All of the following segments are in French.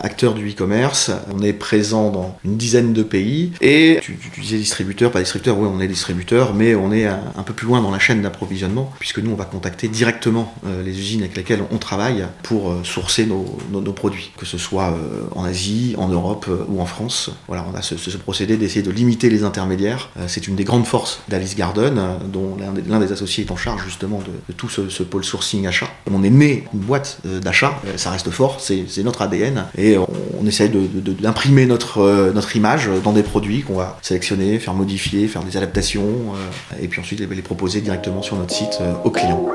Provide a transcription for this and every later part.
acteur du e-commerce. On est présent dans une dizaine de pays. Et tu, disais distributeur, pas distributeur, oui, on est distributeur, mais on est un, peu plus loin dans la chaîne d'approvisionnement, puisque nous, on va contacter directement euh, les usines avec lesquelles on travaille pour euh, sourcer nos, produits, que ce soit euh, en Asie, en Europe ou en France. Voilà, on a ce, procédé d'essayer de limiter les intermédiaires. C'est une des grandes forces d'Alice Garden, dont l'un des, associés est en charge justement de, tout ce, ce, pôle sourcing achat. On est né une boîte d'achat, ça reste fort, c'est notre ADN. On, essaye d'imprimer notre, euh, notre image dans des produits qu'on va sélectionner, faire modifier, faire des adaptations, euh, et puis ensuite les, les proposer directement sur notre site euh, aux clients.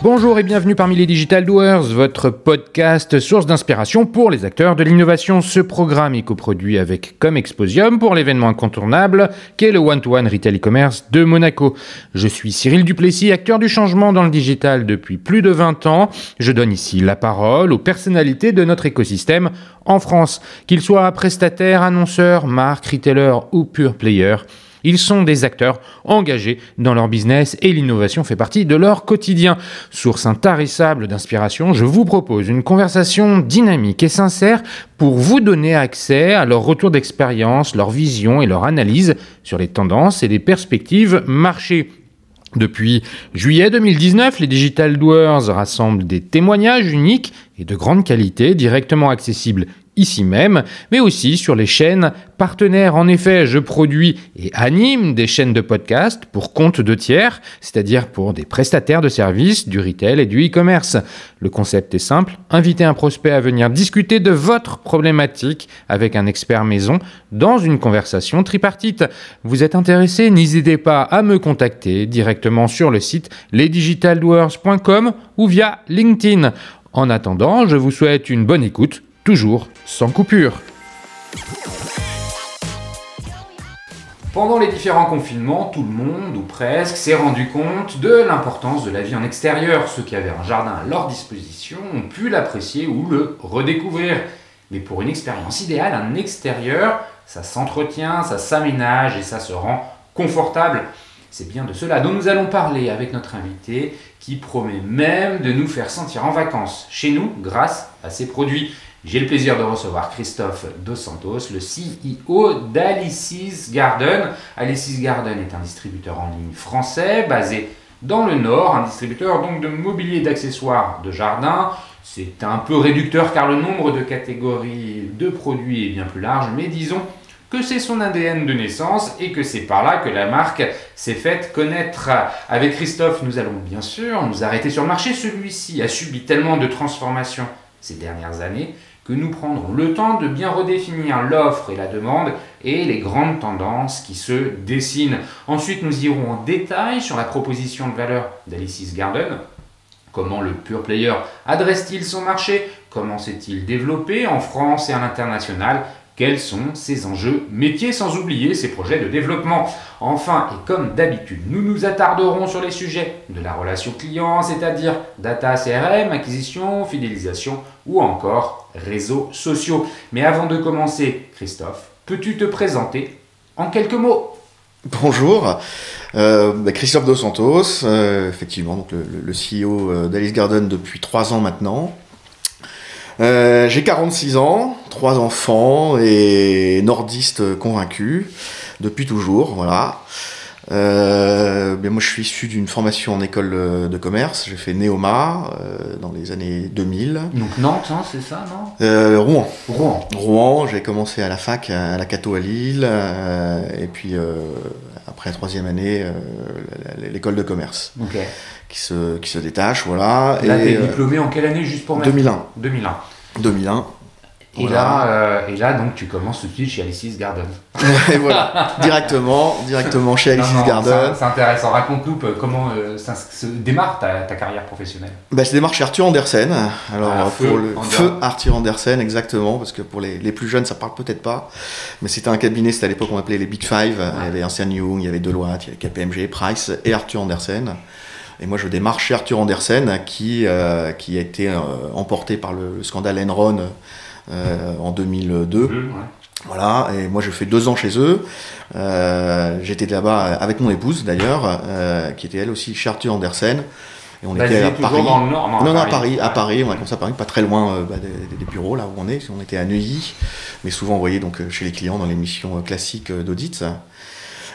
Bonjour et bienvenue parmi les Digital Doers, votre podcast source d'inspiration pour les acteurs de l'innovation. Ce programme est coproduit avec Comme Exposium pour l'événement incontournable qu'est le One-to-One Retail E-Commerce de Monaco. Je suis Cyril Duplessis, acteur du changement dans le digital depuis plus de 20 ans. Je donne ici la parole aux personnalités de notre écosystème en France, qu'ils soient prestataires, annonceurs, marques, retailers ou pure players. Ils sont des acteurs engagés dans leur business et l'innovation fait partie de leur quotidien. Source intarissable d'inspiration, je vous propose une conversation dynamique et sincère pour vous donner accès à leur retour d'expérience, leur vision et leur analyse sur les tendances et les perspectives marché. Depuis juillet 2019, les Digital Doers rassemblent des témoignages uniques et de grande qualité directement accessibles ici même, mais aussi sur les chaînes partenaires. En effet, je produis et anime des chaînes de podcast pour compte de tiers, c'est-à-dire pour des prestataires de services, du retail et du e-commerce. Le concept est simple, inviter un prospect à venir discuter de votre problématique avec un expert maison dans une conversation tripartite. Vous êtes intéressé, n'hésitez pas à me contacter directement sur le site lesdigitaldoers.com ou via LinkedIn. En attendant, je vous souhaite une bonne écoute toujours sans coupure. Pendant les différents confinements, tout le monde, ou presque, s'est rendu compte de l'importance de la vie en extérieur. Ceux qui avaient un jardin à leur disposition ont pu l'apprécier ou le redécouvrir. Mais pour une expérience idéale, un extérieur, ça s'entretient, ça s'aménage et ça se rend confortable. C'est bien de cela dont nous allons parler avec notre invité qui promet même de nous faire sentir en vacances chez nous grâce à ses produits. J'ai le plaisir de recevoir Christophe Dos Santos, le CEO d'Alice's Garden. Alice's Garden est un distributeur en ligne français basé dans le Nord, un distributeur donc de mobilier d'accessoires de jardin. C'est un peu réducteur car le nombre de catégories de produits est bien plus large, mais disons que c'est son ADN de naissance et que c'est par là que la marque s'est faite connaître. Avec Christophe, nous allons bien sûr nous arrêter sur le marché. Celui-ci a subi tellement de transformations ces dernières années que nous prendrons le temps de bien redéfinir l'offre et la demande et les grandes tendances qui se dessinent. Ensuite, nous irons en détail sur la proposition de valeur d'Alice's Garden. Comment le pure player adresse-t-il son marché? Comment s'est-il développé en France et à l'international? Quels sont ses enjeux métiers sans oublier ses projets de développement. Enfin, et comme d'habitude, nous nous attarderons sur les sujets de la relation client, c'est-à-dire data CRM, acquisition, fidélisation ou encore réseaux sociaux. Mais avant de commencer, Christophe, peux-tu te présenter en quelques mots? Bonjour, euh, bah, Christophe Dos Santos, euh, effectivement le, CEO euh, d'Alice Garden depuis trois ans maintenant. J'ai 46 ans, trois enfants et nordiste convaincu depuis toujours, voilà. Euh, moi, je suis issu d'une formation en école de commerce. J'ai fait Néoma euh, dans les années 2000. Donc Nantes, hein, c'est ça, non? Euh, Rouen. Rouen. Rouen. J'ai commencé à la fac, à la Cato à Lille, et puis après la troisième année, l'école de commerce. Ok qui se, qui se détache, voilà. Là, et, t'es diplômé en quelle année, juste pour mettre? 2001. 2001. 2001. Et, Voilà. là, euh, et là, donc, tu commences tout de suite chez Alice's Garden. et voilà, directement, directement chez Alice's Non, non, Garden. C'est intéressant. Raconte-nous euh, comment euh, ça se démarre ta, ta carrière professionnelle. Bah, je démarre chez Arthur Andersen. Alors, Ah, pour Feu le Ander- feu Arthur Andersen, exactement, parce que pour les, les plus jeunes, ça parle peut-être pas. Mais c'était un cabinet, c'était à l'époque, on appelait les Big Five. Il y avait Ernst Young, il y avait Deloitte, il y avait KPMG, Price et Arthur Andersen. Et moi, je démarre chez Arthur Andersen, qui, euh, qui a été emporté par le, le scandale Enron en 2002. Ouais. Voilà, et moi je fais deux ans chez eux. Euh, J'étais là-bas avec mon épouse d'ailleurs, euh, qui était elle aussi chez Arthur Andersen. Et on était à Paris. Dans le nord, non, non, à Paris, à Paris, on a commencé à Paris, pas très loin euh, bah, des, des, bureaux là où on est. On était à Neuilly, mais souvent envoyé donc chez les clients dans les missions classiques d'audit.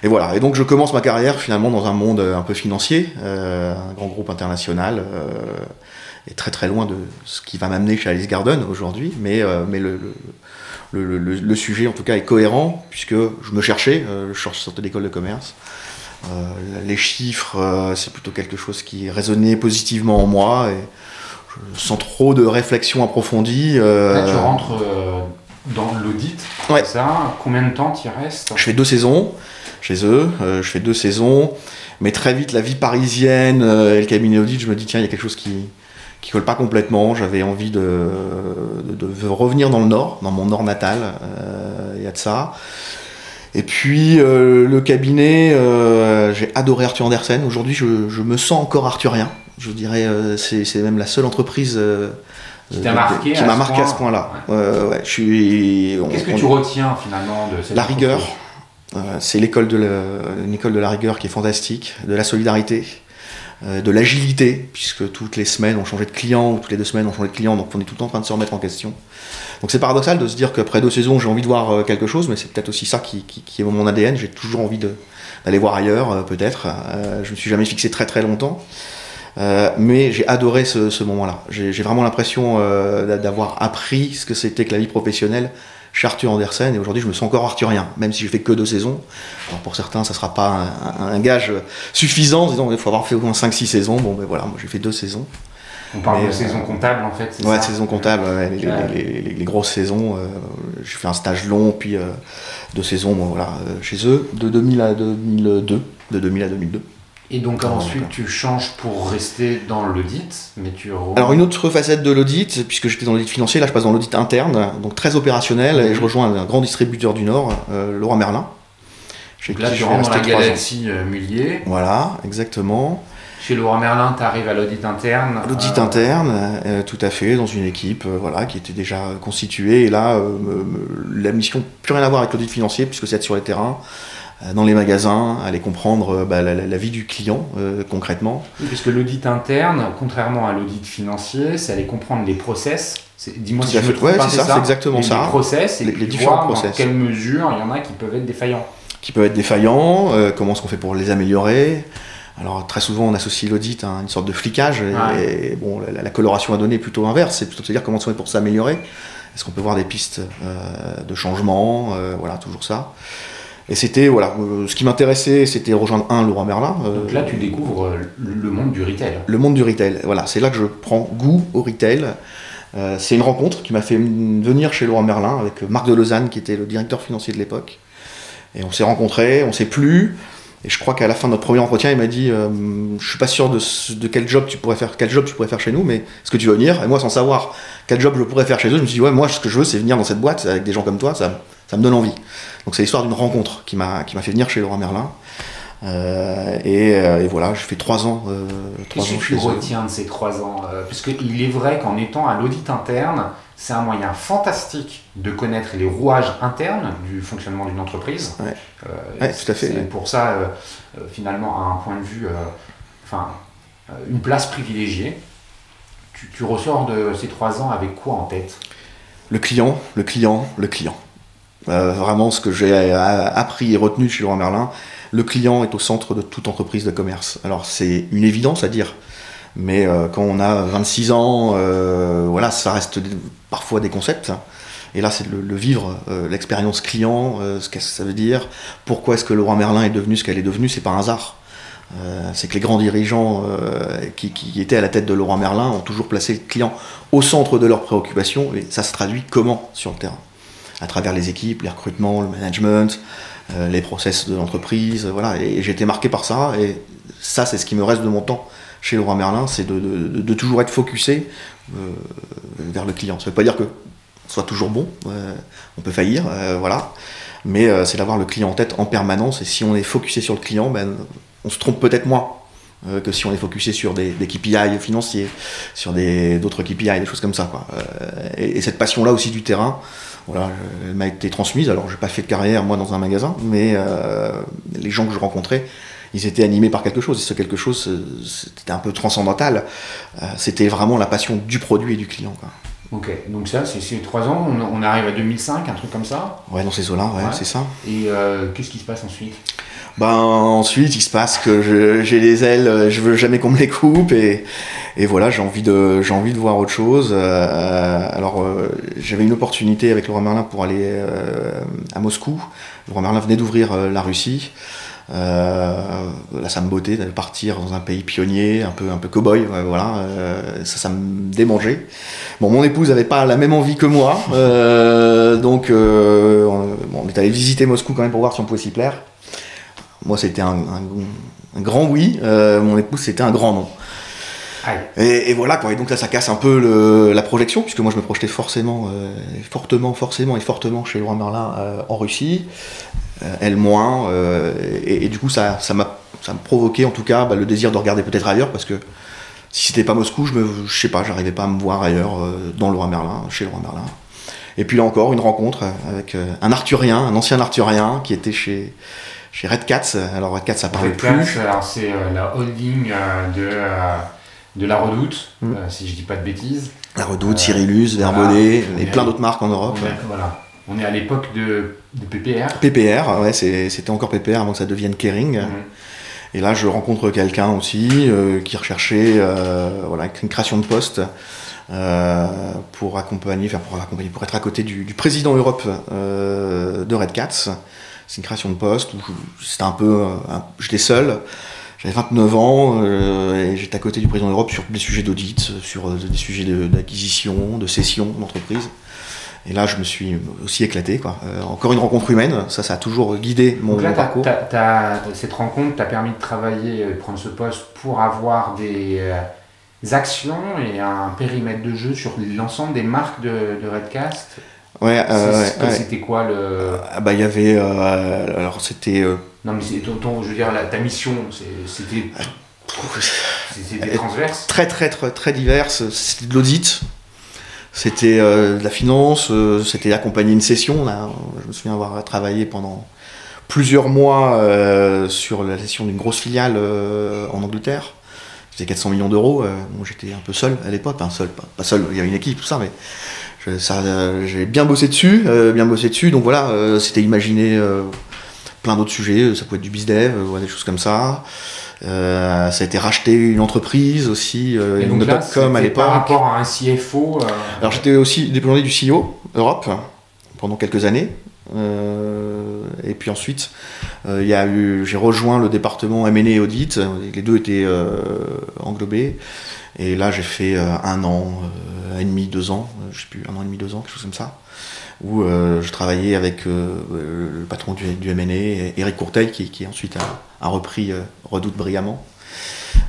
Et voilà. Et donc je commence ma carrière finalement dans un monde un peu financier, euh, un grand groupe international, euh, et très très loin de ce qui va m'amener chez Alice Garden aujourd'hui. Mais, euh, mais le, le, le, le, sujet en tout cas est cohérent puisque je me cherchais, je sortais d'école de commerce. les chiffres, c'est plutôt quelque chose qui résonnait positivement en moi et sans trop de réflexion approfondie. Là, tu rentres dans l'audit, ouais. ça. Combien de temps tu restes Je fais deux saisons chez eux. Euh, je fais deux saisons, mais très vite la vie parisienne euh, et le cabinet audit, je me dis tiens, il y a quelque chose qui qui colle pas complètement. J'avais envie de, de, revenir dans le Nord, dans mon Nord natal. Euh, il y a de ça. Et puis le cabinet, j'ai adoré Arthur Andersen. Aujourd'hui, je, je, me sens encore arthurien. Je dirais, c'est même la seule entreprise qui marqué, m'a marqué à ce point-là. Ouais. ouais, Qu'est-ce que tu retiens finalement de cette La rigueur. Euh, c'est l'école de, la, école de la rigueur qui est fantastique, de la solidarité, euh, de l'agilité, puisque toutes les semaines on changeait de client, ou toutes les deux semaines on changeait de client, donc on est tout le temps en train de se remettre en question. Donc c'est paradoxal de se dire qu'après deux saisons j'ai envie de voir euh, quelque chose, mais c'est peut-être aussi ça qui, qui, est mon ADN, j'ai toujours envie d'aller voir ailleurs, peut-être. je ne me suis jamais fixé très très longtemps. mais j'ai adoré ce moment-là. J'ai vraiment l'impression d'avoir appris ce que c'était que la vie professionnelle chez Arthur Andersen et aujourd'hui je me sens encore arthurien, même si je fais que deux saisons. Alors pour certains ça sera pas un, gage suffisant, disons il faut avoir fait au moins 5-6 saisons, bon ben voilà, moi j'ai fait deux saisons. On parle de saison comptable en fait, ouais, saison comptable, les, grosses saisons. Euh, j'ai fait un stage long, puis euh, deux saisons voilà, euh, chez eux, de 2000 à 2002. De 2000 à 2002. Et donc ensuite tu changes pour rester dans l'audit, mais tu... Alors une autre facette de l'audit, puisque j'étais dans l'audit financier, là je passe dans l'audit interne, donc très opérationnel, et je rejoins un grand distributeur du Nord, euh, Laurent Merlin. Donc là tu rentres dans la galaxie euh, Mullier. Voilà, exactement. Chez Laurent Merlin, tu arrives à l'audit interne L'audit euh, interne, tout à fait, dans une équipe voilà, qui était déjà constituée. Et là, la mission n'a plus rien à voir avec l'audit financier, puisque c'est être sur les terrains, euh, dans les magasins, aller comprendre euh, bah, la, vie du client euh, concrètement. Oui, puisque l'audit interne, contrairement à l'audit financier, c'est aller comprendre les process. Dis-moi si je me trompe, ouais, c'est ça, exactement les, ça. Les process et les, différents process. Dans quelle mesure il y en a qui peuvent être défaillants. Qui peuvent être défaillants. comment est-ce qu'on fait pour les améliorer alors très souvent on associe l'audit à une sorte de flicage et, bon la, coloration à donner est plutôt inverse, c'est plutôt de se dire comment on fait pour s'améliorer. Est-ce qu'on peut voir des pistes de changement, voilà toujours ça. Et c'était, voilà, euh, ce qui m'intéressait, c'était rejoindre un Laurent Merlin. Euh, Donc là, tu découvres euh, le monde du retail. Le monde du retail, voilà, c'est là que je prends goût au retail. c'est une rencontre qui m'a fait venir chez Laurent Merlin avec Marc de Lausanne, qui était le directeur financier de l'époque. Et on s'est rencontrés, on s'est plu. Et je crois qu'à la fin de notre premier entretien, il m'a dit Je suis pas sûr de, de, quel job tu pourrais faire, quel job tu pourrais faire chez nous, mais est-ce que tu veux venir? Et moi, sans savoir quel job je pourrais faire chez eux, je me suis dit Ouais, moi, ce que je veux, c'est venir dans cette boîte avec des gens comme toi. Ça, ça me donne envie. Donc c'est l'histoire d'une rencontre qui m'a qui m'a fait venir chez Laurent Merlin. Euh, euh, et, voilà, j'ai fait trois ans. Euh, Qu'est-ce que tu retiens de ces trois ans euh, Puisqu'il est vrai qu'en étant à l'audit interne, c'est un moyen fantastique de connaître les rouages internes du fonctionnement d'une entreprise. Ouais. tout à fait. C'est pour ça, finalement, à un point de vue, enfin, une place privilégiée. Tu, tu ressors de ces trois ans avec quoi en tête? Le client, le client, le client. Euh, vraiment, ce que j'ai appris et retenu chez Laurent Merlin, le client est au centre de toute entreprise de commerce. Alors c'est une évidence à dire, mais euh, quand on a 26 ans, euh, voilà, ça reste parfois des concepts. Et là, c'est le, vivre, l'expérience client, ce que ça veut dire. Pourquoi est-ce que Laurent Merlin est devenu ce qu'elle est devenue C'est pas un hasard. c'est que les grands dirigeants qui, qui, étaient à la tête de Laurent Merlin ont toujours placé le client au centre de leurs préoccupations, et ça se traduit comment sur le terrain? À travers les équipes, les recrutements, le management, euh, les process de l'entreprise, voilà. Et, j'ai été marqué par ça, et ça, c'est ce qui me reste de mon temps chez Laurent Merlin, c'est de, toujours être focusé euh, vers le client. Ça ne veut pas dire que soit toujours bon, euh, on peut faillir, voilà. Mais c'est d'avoir le client en tête en permanence, et si on est focusé sur le client, ben, on se trompe peut-être moins. que si on est focusé sur des, des KPI financiers, sur d'autres KPI, des choses comme ça. Et cette passion-là aussi du terrain, voilà, elle m'a été transmise. Alors, j'ai pas fait de carrière, moi, dans un magasin, mais euh, les gens que je rencontrais, ils étaient animés par quelque chose. Et ce quelque chose, euh, c'était un peu transcendantal. Euh, c'était vraiment la passion du produit et du client. Quoi. Ok, donc ça, c'est trois ans, on, on arrive à 2005, un truc comme ça? Ouais, dans ces eaux-là, ouais, Ouais. c'est ça. Et euh, qu'est-ce qui se passe ensuite? Ben ensuite, il se passe que j'ai les ailes, je veux jamais qu'on me les coupe et, et voilà, j'ai envie de j'ai envie de voir autre chose. Euh, alors euh, j'avais une opportunité avec Laurent Merlin pour aller euh, à Moscou. Laurent Merlin venait d'ouvrir la Russie. Là, ça me bottait d'aller partir dans un pays pionnier, un peu un peu cow-boy, voilà. Ça, ça me démangeait. Bon, mon épouse avait pas la même envie que moi, donc on est allé visiter Moscou quand même pour voir si on pouvait s'y plaire. Moi, c'était un, un- un grand oui. Euh, mon épouse, c'était un grand non. Et, et voilà quoi. Et donc là, ça casse un peu le- la projection, puisque moi, je me projetais forcément, euh, fortement, forcément et fortement chez Laurent Merlin euh, en Russie. Elle moins. et, et du coup, ça, ça m'a, ça me provoquait en tout cas bah, le désir de regarder peut-être ailleurs, parce que si c'était pas Moscou, je me, je sais pas, j'arrivais pas à me voir ailleurs dans Laurent Merlin, chez Laurent Merlin. Et puis là encore, une rencontre avec un Arthurien, un ancien Arthurien, qui était chez chez Red Cats. Alors Red Cats, ça parlait Red plus. Cats, alors c'est euh, la holding euh, de, euh, de la Redoute, Mm. euh, si je dis pas de bêtises. La Redoute, Euh, Cyrillus, voilà. On et plein d'autres marques en Europe. On est, voilà. On est à l'époque de, de PPR. PPR, ouais, c'était encore PPR avant que ça devienne Kering. Mhm. Et là, je rencontre quelqu'un aussi euh, qui recherchait euh, voilà, une création de poste euh, pour accompagner, enfin pour accompagner, pour être à côté du, du président Europe euh, de Red Cats. C'est une création de poste où c'était un peu, euh, j'étais seul. J'avais 29 ans euh, et j'étais à côté du président Europe sur des sujets d'audit, sur euh, des sujets de- d'acquisition, de, cession d'entreprise. Et là, je me suis aussi éclaté. Quoi. Euh, encore une rencontre humaine, ça, ça a toujours guidé mon, Donc là, parcours. t'as- cette rencontre t'a permis de travailler, de prendre ce poste pour avoir des euh, actions et un périmètre de jeu sur l'ensemble des marques de, de Redcast? Ouais, euh, ouais, ouais. C'était quoi le. Ah bah il y avait euh, alors c'était euh, Non, mais c'est ton, ton- je veux dire, la- ta mission, c'était c'était transverse. très très très très diverses. C'était de l'audit, c'était de la finance, c'était accompagner une session. Là, je me souviens avoir travaillé pendant plusieurs mois sur la session d'une grosse filiale en Angleterre. C'était 400 millions d'euros. Bon, j'étais un peu seul à l'époque, enfin seul, pas, pas seul. Il y avait une équipe, tout ça, mais j'ai bien bossé dessus, euh, bien bossé dessus. Donc voilà, euh, c'était imaginer euh, plein d'autres sujets. Ça pouvait être du bizdev, euh, ouais, des choses comme ça. Euh, ça a été racheté une entreprise aussi, euh, Et une donc là, à l'époque. par rapport à un CFO. euh, Alors j'étais aussi déployé du CEO Europe pendant quelques années. Euh, et puis ensuite, euh, il y a eu, j'ai rejoint le département M&A et Audit. Les deux étaient euh, englobés. Et là, j'ai fait euh, un an, euh, un et demi, deux ans, euh, je sais plus, un an et demi, deux ans, quelque chose comme ça, où euh, je travaillais avec euh, le patron du, du M&A, Eric Courteil, qui, qui ensuite a, a repris euh, Redoute brillamment.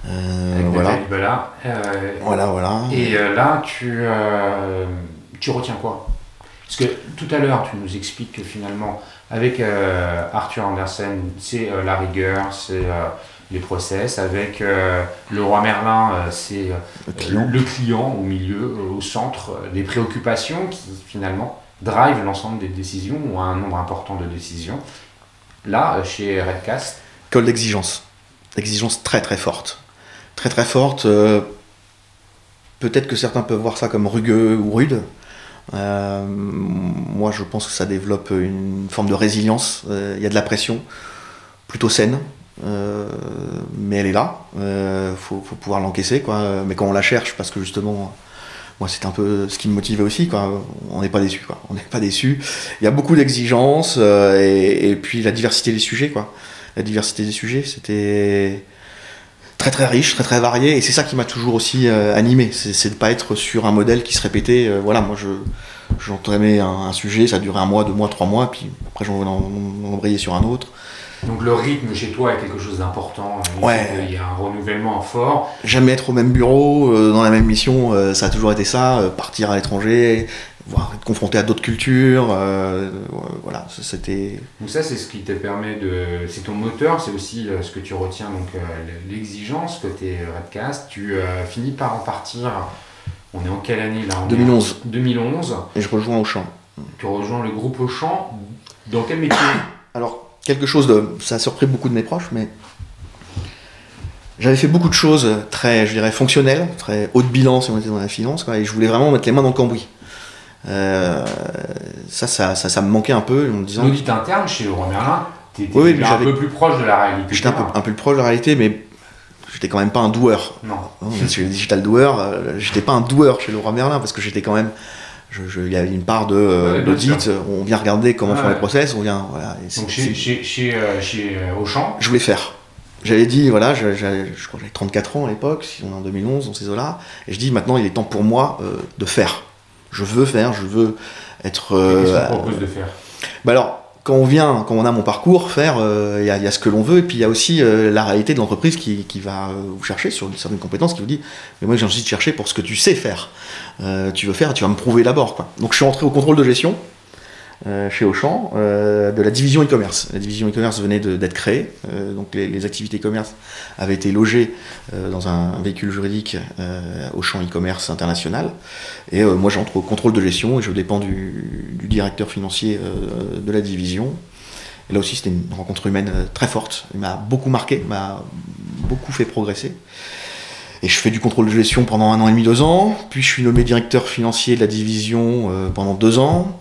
Euh, avec voilà. Bella. Euh, Voilà, voilà. Et euh, là, tu, euh, tu retiens quoi? Parce que tout à l'heure, tu nous expliques que finalement, avec euh, Arthur Andersen, c'est euh, la rigueur, c'est euh, les process. Avec euh, le roi Merlin, euh, c'est euh, le client. le client au milieu, au centre des préoccupations qui finalement drive l'ensemble des décisions ou un nombre important de décisions. Là, chez Redcast, École d'exigence. Exigence très très forte. Très très forte. Peut-être que certains peuvent voir ça comme rugueux ou rude. Moi, je pense que ça développe une forme de résilience. Il y a de la pression, plutôt saine, euh, mais elle est là. Il faut, pouvoir l'encaisser, quoi. Mais quand on la cherche, parce que justement, moi, c'est un peu ce qui me motivait aussi, quoi. On n'est pas déçu, quoi. On n'est pas déçu. Il y a beaucoup d'exigences euh, et, puis la diversité des sujets, quoi la diversité des sujets. C'était très très riche, très très varié, et c'est ça qui m'a toujours aussi euh, animé. C'est de pas être sur un modèle qui se répétait. euh, voilà, moi je j'entraînais un, sujet, ça durait un mois, deux mois, trois mois, puis après j'en en, en embrayais sur un autre. Donc le rythme chez toi est quelque chose d'important. Il Ouais. y a un renouvellement fort. Jamais être au même bureau, euh, dans la même mission, euh, ça a toujours été ça. euh, partir à l'étranger, voir, être confronté à d'autres cultures. voilà, c'était. Donc ça, c'est ce qui te permet de... C'est ton moteur, c'est aussi ce que tu retiens, donc l'exigence côté Redcast. Tu finis par en partir, on est en quelle année là? On est en 2011. 2011. Et je rejoins Auchan. Tu rejoins le groupe Auchan. Dans quel métier? Alors, quelque chose de. Ça a surpris beaucoup de mes proches, mais. J'avais fait beaucoup de choses très, je dirais, fonctionnelles, très haut de bilan si on était dans la finance, quoi, et je voulais vraiment mettre les mains dans le cambouis. Euh, ça, ça, ça, ça me manquait un peu en me disant. L'audit interne chez Leroy Merlin, t'étais Oui, oui, un peu plus proche de la réalité. J'étais un peu, un peu le proche de la réalité, mais j'étais quand même pas un doueur. Non. Hein, Chez les digital doueurs, euh, j'étais pas un doueur chez Leroy Merlin parce que j'étais quand même. Il y avait une part de euh, Ouais, d'audit, on vient regarder comment font les process, on vient. Voilà, Donc chez, chez, chez, euh, chez euh, Auchan, je voulais faire. J'avais dit, voilà, je, crois que j'avais 34 ans à l'époque, si on est en 2011, dans ces eaux-là, et je dis maintenant il est temps pour moi euh, de faire. Je veux faire, je veux être. qu'est-ce qu'on propose de faire? Bah alors, quand on vient, quand on a mon parcours, faire, euh, il y, y a ce que l'on veut, et puis il y a aussi euh, la réalité de l'entreprise qui, qui va euh, vous chercher sur certaines compétences, qui vous dit, mais moi j'ai envie de chercher pour ce que tu sais faire. Tu veux faire, tu vas me prouver d'abord. Donc je suis entré au contrôle de gestion chez Auchan euh, de la division e-commerce. La division e-commerce venait d'être créée, euh, donc les, activités e-commerce avaient été logées euh, dans un, véhicule juridique euh, Auchan e-commerce international. Et euh, moi j'entre au contrôle de gestion et je dépends du, directeur financier euh, de la division. Là aussi c'était une rencontre humaine euh, très forte. Il m'a beaucoup marqué, m'a beaucoup fait progresser. Et je fais du contrôle de gestion pendant un an et demi, deux ans. Puis je suis nommé directeur financier de la division euh, pendant deux ans.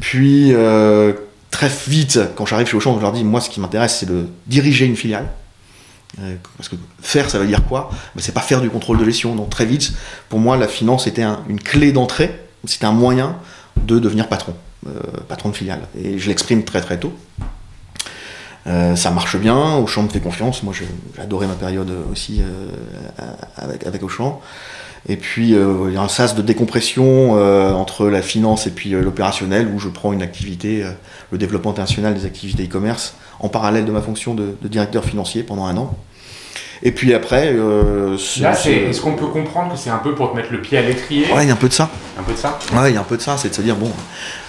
Puis euh, très vite, quand j'arrive chez Auchan, je leur dis, moi ce qui m'intéresse c'est de diriger une filiale. Euh, parce que faire, ça veut dire quoi? Ben, C'est pas faire du contrôle de gestion. Donc très vite, pour moi, la finance était un- une clé d'entrée. C'était un moyen de devenir patron, euh, patron de filiale. Et je l'exprime très très tôt. Ça marche bien, Auchan me fait confiance. Moi, j'ai adoré ma période aussi avec, avec Auchan. Et puis, euh, il y a un sas de décompression euh, entre la finance et puis euh, l'opérationnel, où je prends une activité, le développement international des activités e-commerce, en parallèle de ma fonction de, de directeur financier pendant un an. Et puis après, euh, ce- Là, ce- c'est- est-ce qu'on peut comprendre que c'est un peu pour te mettre le pied à l'étrier? Ouais, il y a un peu de ça. Un peu de ça? Ouais, il y a un peu de ça, c'est de se dire, bon,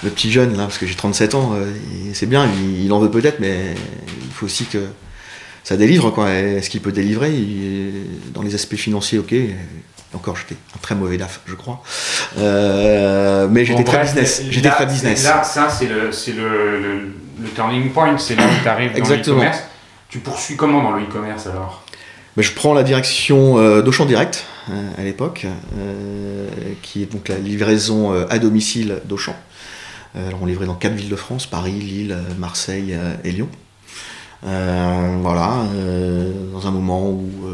le petit jeune, là, parce que j'ai 37 ans, euh, c'est bien, il, il en veut peut-être, mais il faut aussi que ça délivre, quoi. Et Est-ce qu'il peut délivrer Il- Dans les aspects financiers, ok. Encore, j'étais un très mauvais DAF, je crois. Euh, mais j'étais très business. là, J'étais très c'est- business. Là, ça, c'est le, c'est le, le, le turning point, c'est là où tu arrives dans Exactement. l'e-commerce. Tu poursuis comment dans le e-commerce alors? Mais je prends la direction euh, d'Auchan Direct euh, à l'époque, euh, qui est donc la livraison à domicile d'Auchan. Alors on livrait dans quatre villes de France Paris, Lille, Marseille et Lyon. Euh, voilà, euh, dans un moment où euh,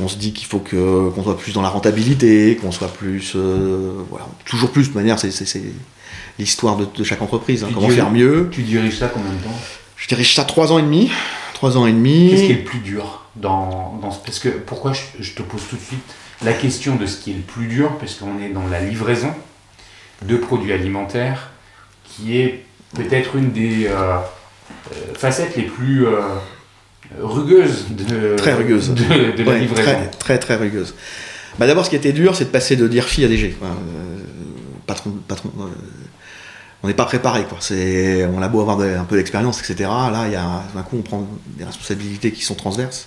on se dit qu'il faut que qu'on soit plus dans la rentabilité, qu'on soit plus, voilà, toujours plus. De manière, c'est c'est- c'est l'histoire de, de chaque entreprise. hein, comment faire mieux Tu diriges ça combien de temps? Je dirige ça trois ans et demi. Trois ans et demi. Qu'est-ce qui est le plus dur dans, dans ce- Parce que pourquoi je, je te pose tout de suite la question de ce qui est le plus dur Parce qu'on est dans la livraison de produits alimentaires, qui est peut-être une des euh, facettes les plus euh, rugueuses de, Très rugueuse. de, de la Ouais, livraison. Très, très, très rugueuse. Bah, D'abord, ce qui était dur, c'est de passer de DIRFI à DG. quoi. Euh, patron, patron, euh, on n'est pas préparé. Quoi. On a beau avoir de- un peu d'expérience, etc. Là, il y a, d'un coup, on prend des responsabilités qui sont transverses.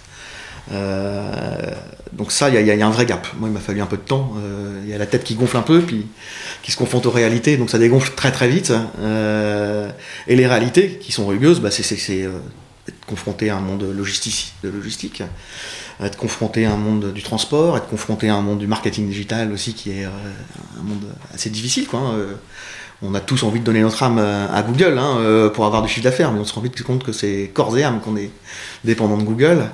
Euh, donc ça, il y, a- un vrai gap. Moi, il m'a fallu un peu de temps. Euh, Il y a la tête qui gonfle un peu, puis qui se confronte aux réalités, donc ça dégonfle très très vite. Euh, et les réalités qui sont rugueuses, bah, c'est être confronté à un monde logistique, de logistique, être confronté à un monde du transport, être confronté à un monde du marketing digital aussi, qui est un monde assez difficile. Hein. On a tous envie de donner notre âme à Google hein, pour avoir du chiffre d'affaires, mais on se rend vite compte que c'est corps et âme qu'on est dépendant de Google.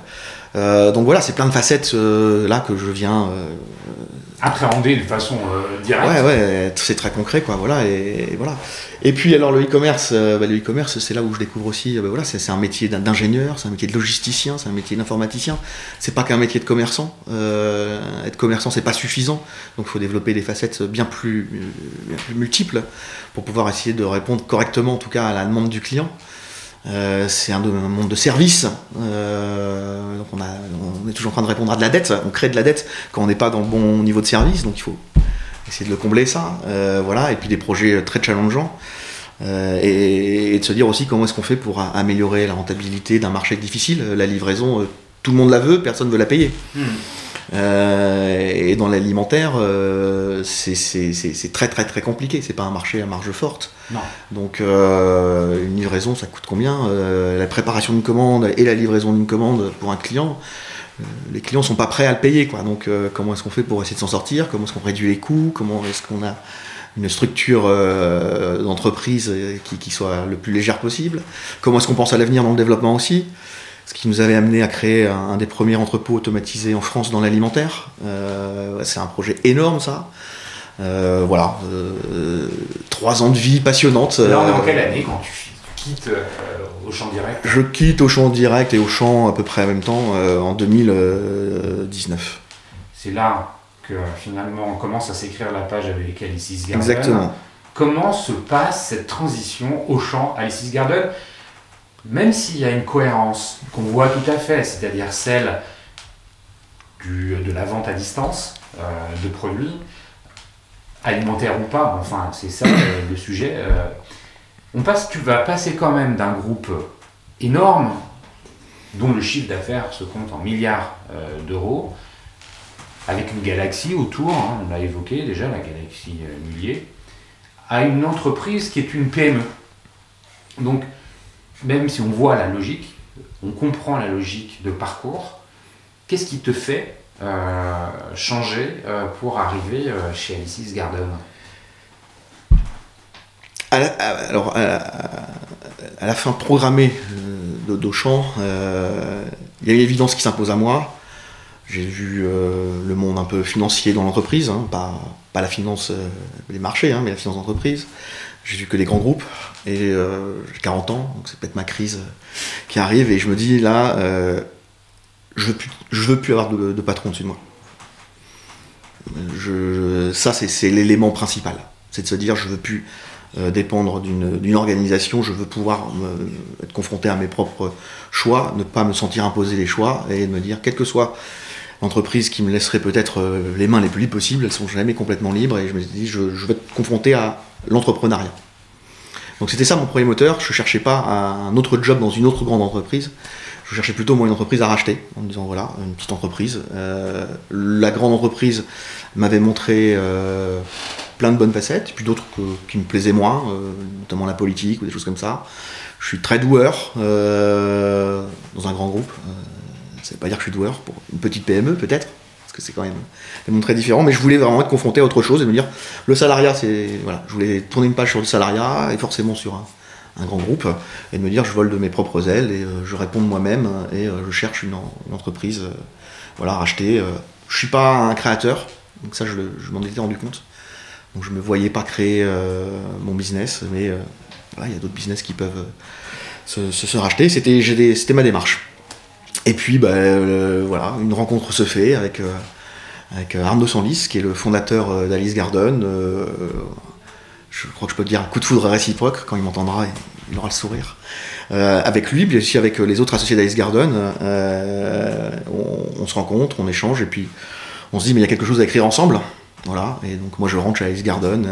Euh, donc voilà, c'est plein de facettes euh, là que je viens euh, Appréhender de façon euh, directe. Ouais, ouais, c'est très concret, quoi, voilà, et, et voilà. Et puis, alors, le e-commerce, euh, bah, le e-commerce, c'est là où je découvre aussi, euh, bah, voilà, c'est un métier d'in- d'ingénieur, c'est un métier de logisticien, c'est un métier d'informaticien. C'est pas qu'un métier de commerçant. Être commerçant, c'est pas suffisant. Donc, il faut développer des facettes bien plus, bien plus multiples pour pouvoir essayer de répondre correctement, en tout cas, à la demande du client. Euh, c'est un, de- un monde de service. Euh, donc on, est toujours en train de répondre à de la dette. On crée de la dette quand on n'est pas dans le bon niveau de service. Donc il faut essayer de le combler ça, voilà, et puis des projets très challengeants. Et, de se dire aussi comment est-ce qu'on fait pour améliorer la rentabilité d'un marché difficile. La livraison, tout le monde la veut, personne ne veut la payer. Hmm. Euh, et dans l'alimentaire, euh, c'est très très très compliqué. C'est pas un marché à marge forte. Donc euh, une livraison, ça coûte combien La préparation d'une commande et la livraison d'une commande pour un client, les clients sont pas prêts à le payer. Quoi. Donc comment est-ce qu'on fait pour essayer de s'en sortir? Comment est-ce qu'on réduit les coûts? Comment est-ce qu'on a une structure d'entreprise qui, qui, soit le plus légère possible? Comment est-ce qu'on pense à l'avenir dans le développement aussi? Ce qui nous avait amené à créer un, des premiers entrepôts automatisés en France dans l'alimentaire. Euh, c'est un projet énorme ça. Euh, voilà, euh, trois ans de vie passionnante. Là, on est en quelle année quand tu quittes au champ direct? Je quitte au champ direct et au champ à peu près en même temps en 2019. C'est là que finalement on commence à s'écrire la page avec Alice Garden. Exactement. Comment se passe cette transition au champ Alice Garden? Même s'il y a une cohérence qu'on voit tout à fait, c'est-à-dire celle de la vente à distance euh, de produits, alimentaires ou pas, enfin c'est ça euh, le sujet, euh, on passe, tu vas passer quand même d'un groupe énorme, dont le chiffre d'affaires se compte en milliards d'euros, avec une galaxie autour, hein, on l'a évoqué déjà, la galaxie Millier, à une entreprise qui est une PME. Donc, même si on voit la logique, on comprend la logique de parcours, qu'est-ce qui te fait euh, changer euh, pour arriver euh, chez Alice's Garden? Alors, à la, fin programmée d'Auchan, il y a une évidence qui s'impose à moi. J'ai vu le monde un peu financier dans l'entreprise, hein, pas, la finance des marchés, hein, mais la finance d'entreprise. J'ai vu que des grands groupes. Et euh, j'ai 40 ans, donc c'est peut-être ma crise qui arrive. Et je me dis là, euh, je, veux plus, veux plus avoir de, patron au-dessus de moi. Je, ça, c'est l'élément principal. C'est de se dire, je veux plus euh, dépendre d'une organisation, je veux pouvoir être confronté à mes propres choix, ne pas me sentir imposer les choix et me dire, quelle que soit l'entreprise qui me laisserait peut-être les mains les plus libres possibles, elles sont jamais complètement libres et je me dis, je, je vais être confronté à l'entrepreneuriat. Donc c'était ça mon premier moteur. Je ne cherchais pas un autre job dans une autre grande entreprise. Je cherchais plutôt moi une entreprise à racheter, en me disant voilà, une petite entreprise. Euh, la grande entreprise m'avait montré euh, plein de bonnes facettes, puis d'autres qui me plaisaient moins, euh, notamment la politique ou des choses comme ça. Je suis très doueur dans un grand groupe. Ça ne veut pas dire que je suis doueur pour une petite PME peut-être que c'est quand même des mondes très différents, mais je voulais vraiment être confronté à autre chose et me dire, le salariat, c'est. Voilà, je voulais tourner une page sur le salariat et forcément sur un, grand groupe, et de me dire, je vole de mes propres ailes et euh, je réponds moi-même et euh, je cherche une, entreprise, euh, voilà, à racheter. je suis pas un créateur, donc ça, je, m'en étais rendu compte. Donc je me voyais pas créer mon business, mais il y a d'autres business qui peuvent se, se racheter. C'était ma démarche. Et puis, bah, euh, voilà, une rencontre se fait avec, euh, euh, Arnaud Sanlis, qui est le fondateur d'Alice Garden. je crois que je peux dire un coup de foudre réciproque, quand il m'entendra, il aura le sourire. avec lui, puis aussi avec les autres associés d'Alice Garden, on, se rencontre, on échange, et puis on se dit, mais il y a quelque chose à écrire ensemble. Voilà, et donc moi je rentre chez Alice Garden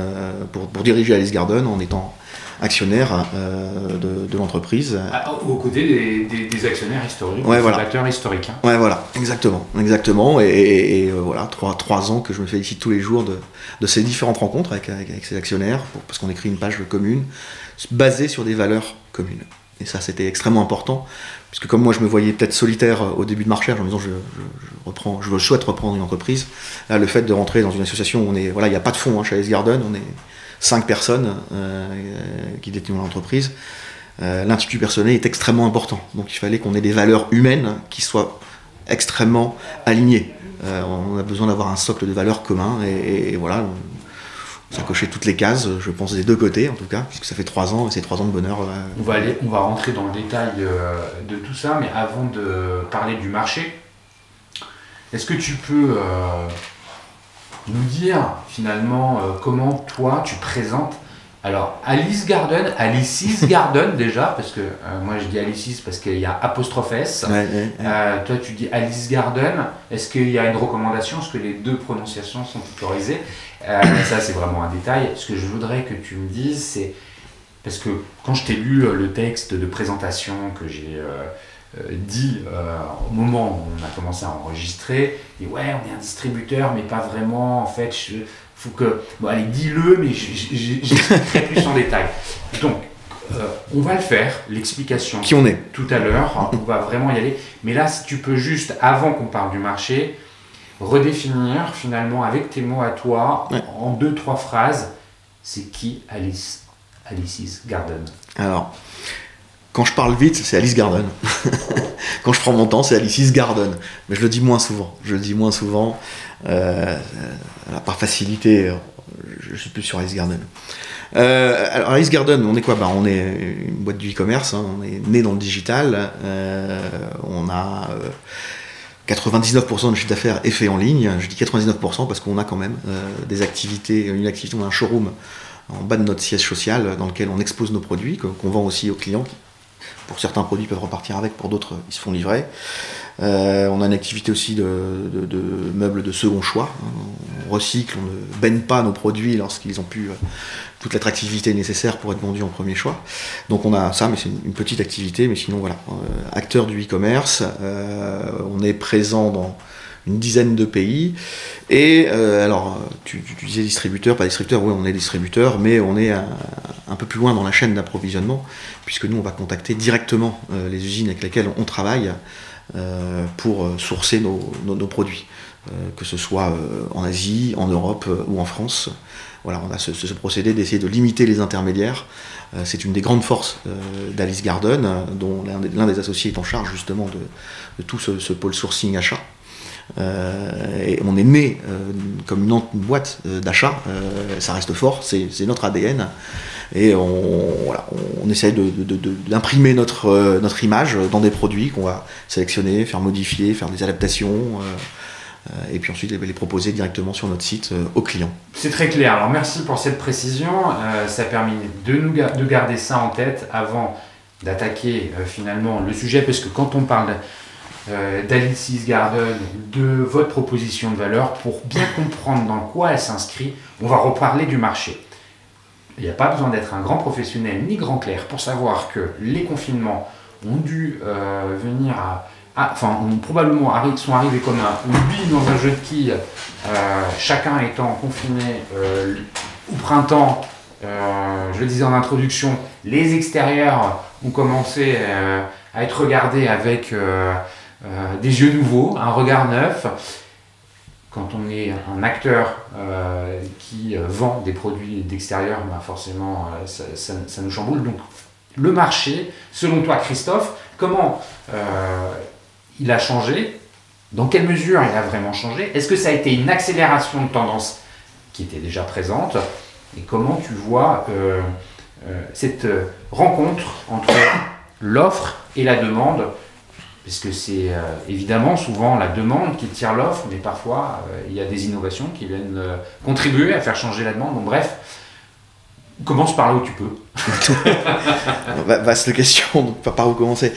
pour, pour, diriger Alice Garden en étant actionnaire euh, de, l'entreprise. Ah, aux côtés des, actionnaires historiques, des voilà. historiques. Hein. Ouais, voilà, exactement. exactement. Et, euh, voilà, trois, trois, ans que je me félicite tous les jours de, de ces différentes rencontres avec, avec, ces actionnaires, parce qu'on écrit une page commune basée sur des valeurs communes. Et ça, c'était extrêmement important, puisque comme moi, je me voyais peut-être solitaire euh, au début de ma recherche, en me disant je, je, reprends, je souhaite reprendre une entreprise. Là, le fait de rentrer dans une association où on est, voilà, il n'y a pas de fonds hein, chez Alice Garden, on est cinq personnes euh, qui détiennent l'entreprise, euh, l'institut personnel est extrêmement important. Donc il fallait qu'on ait des valeurs humaines qui soient extrêmement alignées. Euh, on a besoin d'avoir un socle de valeurs commun et, voilà, ça cochait toutes les cases, je pense des deux côtés en tout cas, puisque ça fait trois ans et c'est trois ans de bonheur. On, va aller, on va rentrer dans le détail de tout ça, mais avant de parler du marché, est-ce que tu peux nous dire finalement euh, comment toi tu présentes Alors, Alice Garden, Alice's Garden déjà, parce que euh, moi je dis Alice's parce qu'il y a apostrophe S. Ouais, ouais, ouais. Euh, toi tu dis Alice Garden. Est-ce qu'il y a une recommandation? Est-ce que les deux prononciations sont autorisées? Ça c'est vraiment un détail. Ce que je voudrais que tu me dises, c'est. Parce que quand je t'ai lu le texte de présentation que j'ai dit euh, au moment où on a commencé à enregistrer, et ouais, on est un distributeur, mais pas vraiment. En fait, je, faut que. Bon, allez, dis-le, mais j'expliquerai plus en détail. Donc, euh, on va le faire, l'explication Qui on est tout à l'heure. On va vraiment y aller. Mais là, si tu peux juste, avant qu'on parle du marché, redéfinir finalement avec tes mots à toi, Ouais. en deux, trois phrases, c'est qui Alice Alice's Garden? Alors, quand je parle vite, c'est Alice Garden. quand je prends mon temps, c'est Alice's Garden. Mais je le dis moins souvent. Je le dis moins souvent. Euh, euh, par facilité, euh, je suis plus sur Alice Garden. Alors, Alice Garden, on est quoi? Bah, On est une boîte du e-commerce. hein. On est né dans le digital. On a. euh, 99% de chiffre d'affaires est fait en ligne. Je dis 99% parce qu'on a quand même des activités, une activité, on a un showroom en bas de notre siège social dans lequel on expose nos produits, qu'on vend aussi aux clients. Pour certains produits peuvent repartir avec, pour d'autres ils se font livrer. Euh, on a une activité aussi de, meubles de second choix. On recycle, on ne baigne pas nos produits lorsqu'ils ont pu euh, toute l'attractivité nécessaire pour être vendus en premier choix. Donc on a ça, mais c'est une, petite activité, mais sinon voilà, euh, acteur du e-commerce, on est présent dans une dizaine de pays. Et euh, alors, tu, disais distributeur, pas distributeur, oui, on est distributeur, mais on est un, peu plus loin dans la chaîne d'approvisionnement, puisque nous, on va contacter directement euh, les usines avec lesquelles on travaille euh, pour sourcer nos, produits, que ce soit en Asie, en Europe ou en France. Voilà, on a ce, procédé d'essayer de limiter les intermédiaires. C'est une des grandes forces d'Alice Garden, dont l'un des, associés est en charge justement de, de tout ce, ce pôle sourcing achat. Euh, on est né euh, comme une, boîte euh, d'achat, ça reste fort, c'est notre ADN. Et on, voilà, essaie d'imprimer notre, image dans des produits qu'on va sélectionner, faire modifier, faire des adaptations, et puis ensuite les, proposer directement sur notre site aux clients. C'est très clair. Alors merci pour cette précision. Ça a permis de, nous de garder ça en tête avant d'attaquer finalement le sujet, parce que quand on parle euh, d'Alice's Garden, de votre proposition de valeur, pour bien comprendre dans quoi elle s'inscrit, on va reparler du marché. Il n'y a pas besoin d'être un grand professionnel ni grand clerc pour savoir que les confinements ont dû euh, venir à, enfin, ont probablement sont arrivés comme un bille dans un jeu de quilles, euh, chacun étant confiné euh, au printemps. je le disais en introduction, les extérieurs ont commencé à être regardés avec euh, des yeux nouveaux, un regard neuf. Quand on est un acteur euh, qui euh, vend des produits d'extérieur, bah forcément, ça, nous chamboule. Donc, le marché, selon toi, Christophe, comment il a changé? Dans quelle mesure il a vraiment changé? Est-ce que ça a été une accélération de tendance qui était déjà présente? Et comment tu vois cette rencontre entre l'offre et la demande parce que c'est euh, évidemment souvent la demande qui tire l'offre, mais parfois euh, il y a des innovations qui viennent euh, contribuer à faire changer la demande. Donc bref, commence par là où tu peux. Va- Vaste question, donc par où commencer?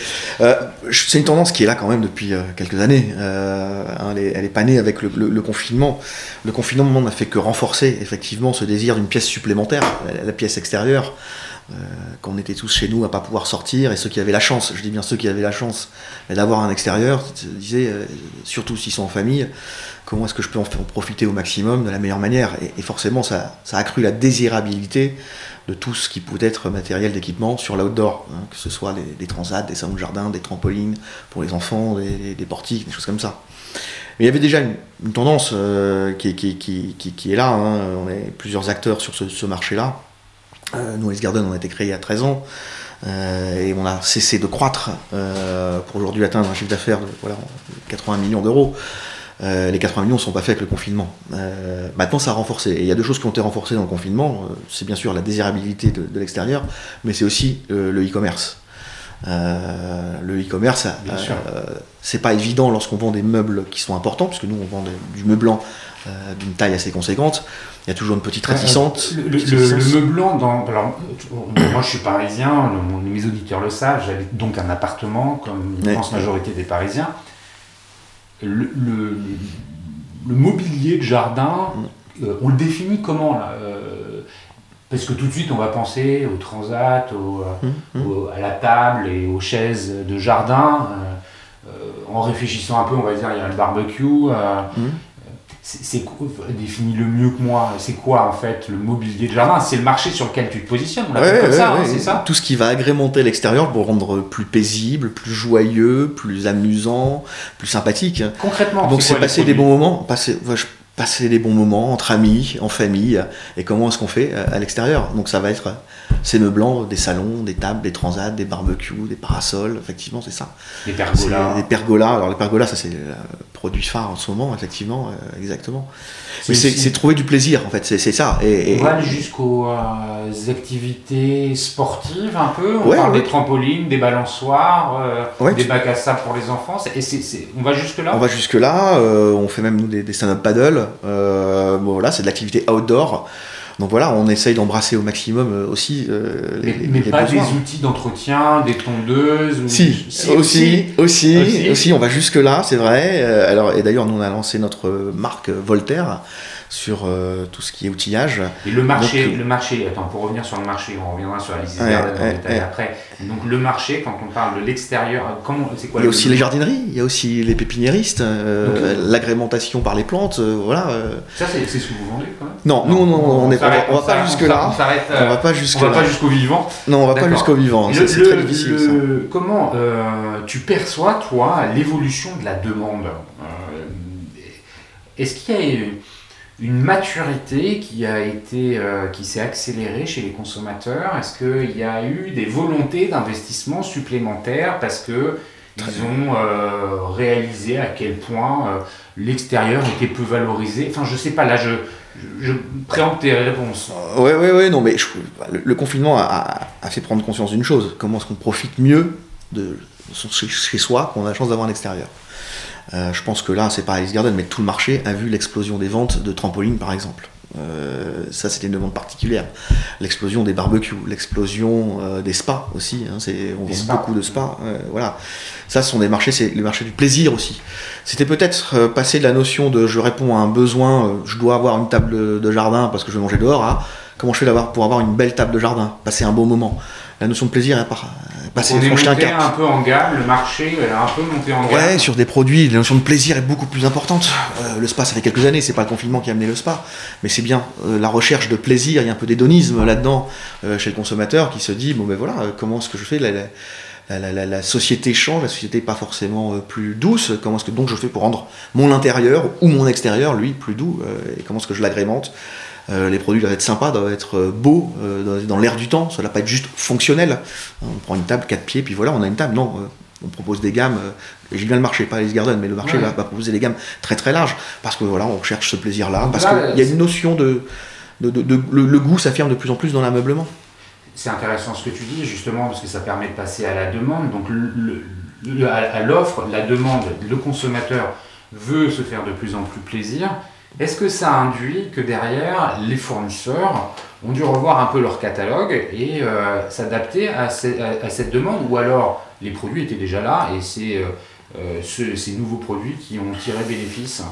C'est une tendance qui est là quand même depuis quelques années. Hein, elle, est, elle est pas née avec le, le- le confinement. Le confinement n'a fait que renforcer effectivement ce désir d'une pièce supplémentaire, la pièce extérieure. Euh, quand on était tous chez nous à pas pouvoir sortir, et ceux qui avaient la chance, je dis bien ceux qui avaient la chance d'avoir un extérieur, disaient, euh, surtout s'ils sont en famille, comment est-ce que je peux en profiter au maximum de la meilleure manière? Et, forcément, ça, a accru la désirabilité de tout ce qui pouvait être matériel d'équipement sur l'outdoor, hein, que ce soit des, transats, des salons de jardin, des trampolines pour les enfants, des, des- portiques, des choses comme ça. Mais il y avait déjà une, tendance euh, qui, est- là, hein. on est plusieurs acteurs sur ce marché-là. Euh, nous, Ice Garden, on a été créé il y a 13 ans. euh, et on a cessé de croître euh, pour aujourd'hui atteindre un chiffre d'affaires de voilà, 80 millions d'euros. Euh, les 80 millions ne sont pas faits avec le confinement. Maintenant, ça a renforcé. Et il y a deux choses qui ont été renforcées dans le confinement. C'est bien sûr la désirabilité de, de l'extérieur, mais c'est aussi le e-commerce. le e-commerce, c'est pas évident lorsqu'on vend des meubles qui sont importants, puisque nous on vend du meublant d'une taille assez conséquente. Il y a toujours une petite réticence. Le, le, meublant, dans, alors, moi je suis parisien, mes auditeurs le savent, j'habite donc un appartement, comme l'immense majorité des Parisiens. Le, mobilier de jardin, mm. on le définit comment là parce que tout de suite, on va penser au transat, mmh, mmh. à la table et aux chaises de jardin. Euh, euh, en réfléchissant un peu, on va dire, il y a le barbecue. Euh, mmh. C'est définis le mieux que moi. C'est quoi en fait le mobilier de jardin? C'est le marché sur lequel tu te positionnes. On comme ça, hein, c'est ça? Tout ce qui va agrémenter l'extérieur pour rendre plus paisible, plus joyeux, plus amusant, plus sympathique. Concrètement. Donc c'est passer des bons moments? Passer, passer des bons moments entre amis, en famille, et comment est-ce qu'on fait euh, à l'extérieur. Donc ça va être ces meublants, des salons, des tables, des transats, des barbecues, des parasols, effectivement c'est ça. Des pergolas. Des pergolas, alors les pergolas ça c'est le produit phare en ce moment, effectivement, euh, exactement. Mais c'est trouver du plaisir en fait, c'est ça. Et, On va jusqu'aux euh, activités sportives un peu, on parle des trampolines, des balançoires, des bacs à sable pour les enfants, et on va jusque là On va jusque là, on fait même nous des, des stand-up paddle, euh, bon, voilà, c'est de l'activité outdoor. Donc voilà, on essaye d'embrasser au maximum euh, aussi euh, les, mais, pas des outils d'entretien, des tondeuses si, aussi, aussi, aussi, on va jusque là, c'est vrai. alors et d'ailleurs, nous on a lancé notre marque Voltaire sur euh, tout ce qui est outillage. Et le marché, le marché, attends, pour revenir sur le marché, on reviendra sur la liste détail après. Donc le marché, quand on parle de l'extérieur, comment, c'est quoi Il y a aussi les jardineries, il y a aussi les pépiniéristes, euh, l'agrémentation par les plantes, euh, voilà. Ça, c'est ce que vous vendez quand même Non, nous, on, on, va pas jusque là. On, va pas jusque on va pas jusqu'au vivant. Non, on va pas jusqu'au vivant. C'est très difficile. Comment tu perçois, toi, l'évolution de la demande Est-ce qu'il y a une maturité qui a été euh, qui s'est accélérée chez les consommateurs Est-ce qu'il y a eu des volontés d'investissement supplémentaires parce que ils ont euh, réalisé à quel point euh, l'extérieur était peu valorisé? Enfin, je sais pas. Là, je je, préempte tes réponses. Oui, oui, oui, non, mais le, confinement a, a, fait prendre conscience d'une chose comment est-ce qu'on profite mieux de chez soi qu'on a la chance d'avoir à l'extérieur. Euh, je pense que là, c'est pas Alice Garden, mais tout le marché a vu l'explosion des ventes de trampolines, par exemple. Euh, ça, c'était une demande particulière. L'explosion des barbecues, l'explosion euh, des spas aussi. Hein, on vend beaucoup de spas. voilà. Ça, ce sont des marchés, c'est le marché du plaisir aussi. C'était peut-être passer de la notion de je réponds à un besoin, je dois avoir une table de jardin parce que je vais manger dehors, à comment je fais pour avoir une belle table de jardin, passer un bon moment. La notion de plaisir, est pas bah, on est monté un, peu en gamme, le marché elle a un peu monté en gamme. Ouais, sur des produits, la notion de plaisir est beaucoup plus importante. Euh, le spa, ça fait quelques années, c'est pas le confinement qui a amené le spa, mais c'est bien euh, la recherche de plaisir, il y a un peu d'hédonisme là-dedans euh, chez le consommateur qui se dit bon ben voilà, comment est-ce que je fais la, la, la, société change, la société n'est pas forcément plus douce. Comment est-ce que donc je fais pour rendre mon intérieur ou mon extérieur, lui, plus doux Et comment est-ce que je l'agrémente euh, les produits doivent être sympas, doivent être euh, beaux, euh, dans l'air du temps, ça ne doit pas être juste fonctionnel. On prend une table, quatre pieds, puis voilà, on a une table. Non, on propose des gammes, j'ai bien le marché, pas les Garden, mais le marché va, proposer des gammes très très larges, parce que voilà, on cherche ce plaisir-là, parce qu'il y a une notion de... de, le, goût s'affirme de plus en plus dans l'ameublement. C'est intéressant ce que tu dis, justement, parce que ça permet de passer à la demande. Donc, à l'offre, la demande, le consommateur veut se faire de plus en plus plaisir. Est-ce que ça induit que derrière, les fournisseurs ont dû revoir un peu leur catalogue et euh, s'adapter à, cette demande Ou alors les produits étaient déjà là et c'est euh, euh, ces nouveaux produits qui ont tiré bénéfice?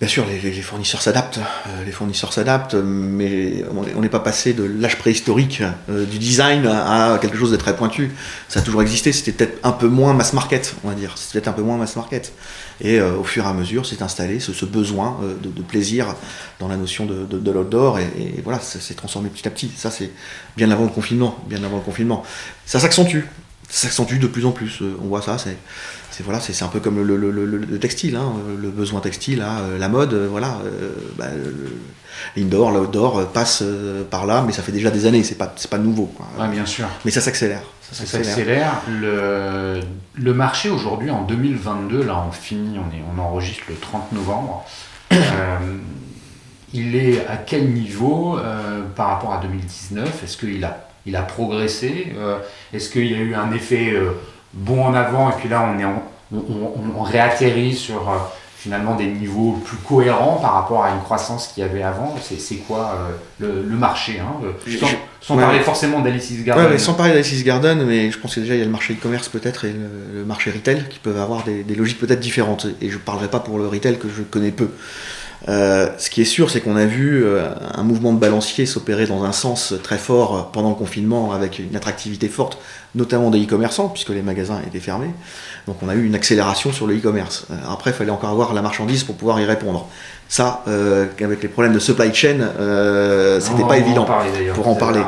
Bien sûr, les, fournisseurs s'adaptent, les fournisseurs s'adaptent, mais on n'est pas passé de l'âge préhistorique du design à quelque chose de très pointu. Ça a toujours existé, c'était peut-être un peu moins mass market, on va dire. C'était peut-être un peu moins mass market. Et euh, au fur et à mesure, s'est installé ce, besoin euh, de, plaisir dans la notion de, l'outdoor. Et, voilà, ça s'est transformé petit à petit. Ça, c'est bien avant le confinement. Bien avant le confinement. Ça s'accentue. Ça s'accentue de plus en plus. Euh, on voit ça. C'est c'est voilà, c'est un peu comme le, le, le, textile, hein, le besoin textile, hein, la mode, voilà. Bah, L'indoor, l'outdoor passe par là, mais ça fait déjà des années, c'est pas, pas nouveau. Quoi. bien sûr. Mais ça s'accélère. Ça s'accélère. Le, le, marché aujourd'hui, en 2022, là on finit, on, est, on enregistre le 30 novembre. Euh, il est à quel niveau euh, par rapport à 2019 Est-ce qu'il a il a progressé Est-ce qu'il y a eu un effet bon en avant et puis là on, est on, réatterrit sur finalement des niveaux plus cohérents par rapport à une croissance qu'il y avait avant C'est quoi le, marché hein sans, parler forcément d'Alice's Garden. Ouais, sans parler d'Alice's Garden, mais je pense que déjà il y a le marché e-commerce peut-être et le, marché retail qui peuvent avoir des, des logiques peut-être différentes. Et je ne parlerai pas pour le retail que je connais peu. Euh, ce qui est sûr, c'est qu'on a vu euh, un mouvement de balancier s'opérer dans un sens très fort pendant le confinement, avec une attractivité forte, notamment des e-commerçants, puisque les magasins étaient fermés. Donc on a eu une accélération sur le e-commerce. Euh, après, il fallait encore avoir la marchandise pour pouvoir y répondre. Ça, avec les problèmes de supply chain, c'était pas évident pour en parler.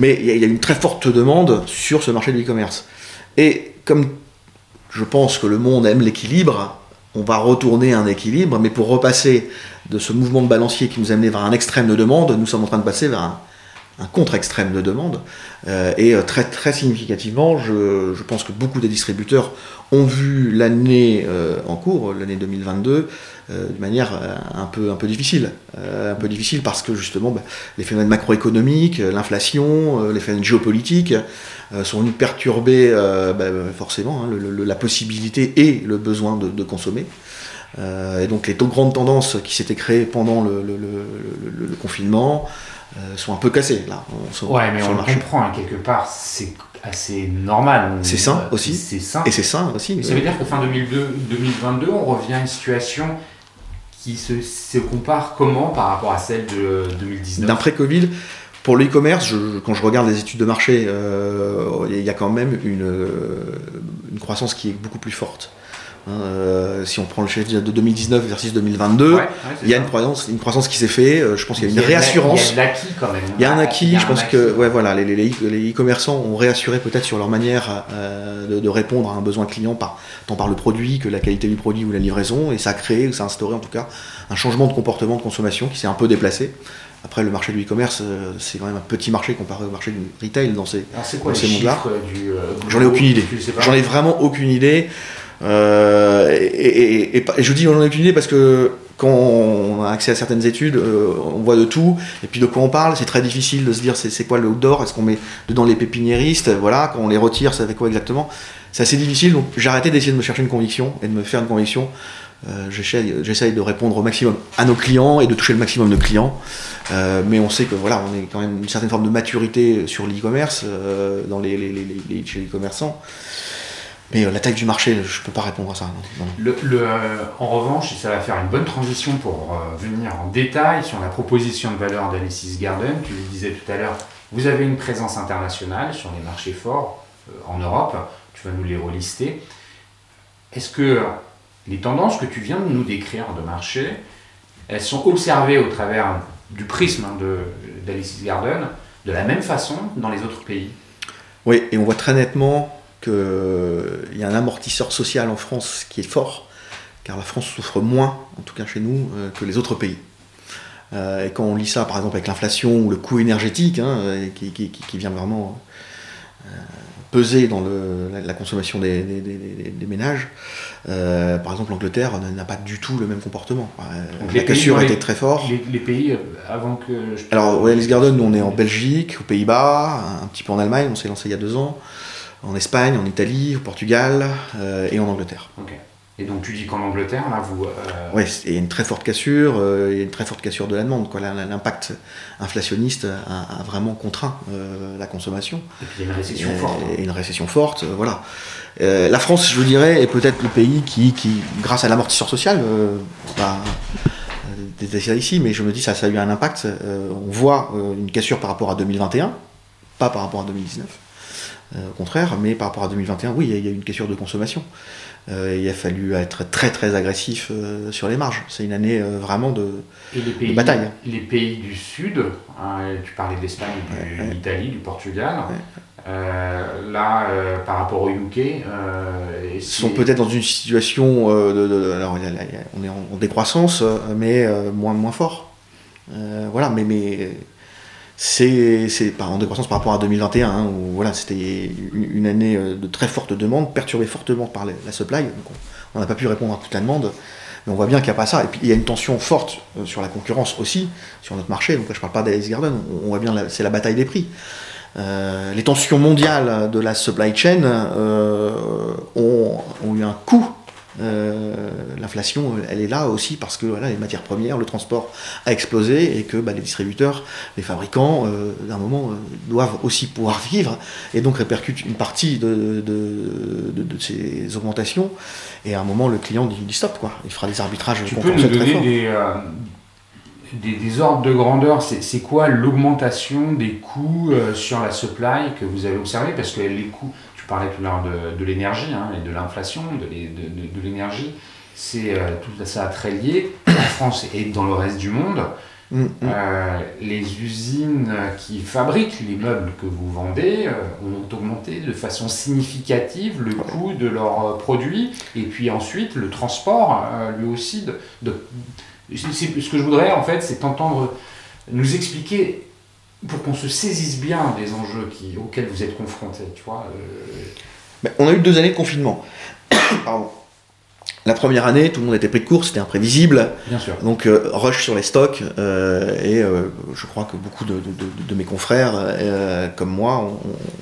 Mais il y, a une très forte demande sur ce marché de l'e-commerce. Et comme je pense que le monde aime l'équilibre, on va retourner à un équilibre, mais pour repasser de ce mouvement de balancier qui nous a amené vers un extrême de demande, nous sommes en train de passer vers un, contre-extrême de demande. Euh, et euh, très, très significativement, je, pense que beaucoup des distributeurs ont vu l'année euh, en cours, l'année 2022, de manière un peu, un peu difficile. un peu difficile parce que justement, bah, les phénomènes macroéconomiques, l'inflation, les phénomènes géopolitiques sont venus perturber bah, forcément hein, la possibilité et le besoin de, consommer. et donc les grandes tendances qui s'étaient créées pendant le, confinement, sont un peu cassées là. ouais, mais on le comprend hein, quelque part, c'est assez normal. C'est sain aussi. C'est sain. Et c'est sain aussi. Ça veut dire que fin 2002, 2022, on revient à une situation qui se, compare comment par rapport à celle de 2019 D'après-Covid, pour le-commerce, quand je regarde les études de marché, euh, il y a quand même une, une, croissance qui est beaucoup plus forte. Hein, euh, si on prend le chiffre de 2019 versus 2022, il y a une croissance, une croissance qui s'est faite. Euh, je pense qu'il y a une réassurance. Il y a un acquis quand même. Il y a un acquis. je pense que ouais, voilà, les, les, e-commerçants ont réassuré peut-être sur leur manière euh, de, répondre à un besoin client par, tant par le produit que la qualité du produit ou la livraison. Et ça a créé, ça a instauré en tout cas un changement de comportement de consommation qui s'est un peu déplacé. Après, le marché du e-commerce, c'est quand même un petit marché comparé au marché du retail dans ces, dans ces mondes-là. J'en ai aucune idée. J'en ai vraiment aucune idée. Euh, et, je vous dis, on en a aucune idée parce que quand on a accès à certaines études, euh, on voit de tout, et puis de quoi on parle, c'est très difficile de se dire c'est quoi le outdoor, est-ce qu'on met dedans les pépiniéristes, voilà, quand on les retire, ça fait quoi exactement? C'est assez difficile, donc j'ai arrêté d'essayer de me chercher une conviction et de me faire une conviction. Euh, J'essaye de répondre au maximum à nos clients et de toucher le maximum de clients, euh, mais on sait que voilà, on est quand même une certaine forme de maturité sur l'e-commerce, dans les, les, chez les commerçants. Mais euh, la taille du marché, je ne peux pas répondre à ça. Le, euh, en revanche, ça va faire une bonne transition pour euh, venir en détail sur la proposition de valeur d'Alice's Garden. Tu le disais tout à l'heure, vous avez une présence internationale sur les marchés forts en Europe. Tu vas nous les relister. Est-ce que les tendances que tu viens de nous décrire de marché, elles sont observées au travers du prisme hein, d'Alice's Garden de la même façon dans les autres pays? Oui, et on voit très nettement qu'il y a un amortisseur social en France qui est fort, car la France souffre moins, en tout cas chez nous, euh, que les autres pays. Euh, et quand on lit ça, par exemple, avec l'inflation ou le coût énergétique, hein, qui, vient vraiment euh, peser dans la, consommation des, ménages, par exemple, l'Angleterre n'a pas du tout le même comportement. la cassure était très fort. Les, pays, avant que... Alors, Alice Garden, nous, on est en Belgique, aux Pays-Bas, un petit peu en Allemagne, on s'est lancé il y a deux ans en Espagne, en Italie, au Portugal euh, et en Angleterre. Et donc tu dis qu'en Angleterre, là, vous... Euh, oui, il y a une très forte cassure, euh, il y a une très forte cassure de la demande. L'impact inflationniste a, vraiment contraint la consommation. Et puis il y a une récession forte. Et une récession forte, voilà. la France, je vous dirais, est peut-être le pays qui, qui grâce à l'amortisseur social, bah, ça ici, mais je me dis ça, ça a eu un impact. on voit une cassure par rapport à 2021, pas par rapport à 2019. Euh, au contraire, mais par rapport à 2021, oui, il y, a eu une cassure de consommation. Euh, il a fallu être très très agressif euh, sur les marges. C'est une année vraiment de, bataille. Les pays du Sud, hein, tu parlais de l'Espagne, de l'Italie, du Portugal, là, par rapport au UK, ils sont peut-être dans une situation, de, alors on est en, décroissance, mais moins, moins fort. voilà, mais, mais c'est en décroissance par rapport à 2021, hein, où voilà, c'était une, année euh, de très forte demande, perturbée fortement par la, supply. Donc on n'a pas pu répondre à toute la demande. Mais on voit bien qu'il n'y a pas ça. Et puis il y a une tension forte euh, sur la concurrence aussi, sur notre marché. Donc là, je ne parle pas d'Alice Garden, on, voit bien c'est la bataille des prix. les tensions mondiales de la supply chain ont, ont, eu un coût euh, l'inflation, elle est là aussi parce que voilà, les matières premières, le transport a explosé et que bah, les distributeurs, les fabricants, euh, d'un moment, euh, doivent aussi pouvoir vivre et donc répercutent une partie de, de, ces augmentations. Et à un moment, le client dit, stop, quoi. il fera des arbitrages. Tu peux nous donner des, des, des, ordres de grandeur C'est quoi l'augmentation des coûts sur la supply que vous avez observé Parce que les coûts, parlais tout à l'heure de, l'énergie hein, et de l'inflation, de, l'énergie. C'est euh, tout ça très lié en France et dans le reste du monde. Mm, mm. Euh, les usines qui fabriquent les meubles que vous vendez euh, ont augmenté de façon significative le coût de leurs produits et puis ensuite le transport lui aussi de, de ce que je voudrais en fait c'est entendre nous expliquer pour qu'on se saisisse bien des enjeux qui, auxquels vous êtes confrontés, tu vois. Euh. on a eu deux années de confinement. Pardon. La première année, tout le monde était pris de court, c'était imprévisible. Bien sûr. Donc, euh, rush sur les stocks. Euh, et je crois que beaucoup de, de, mes confrères, comme moi,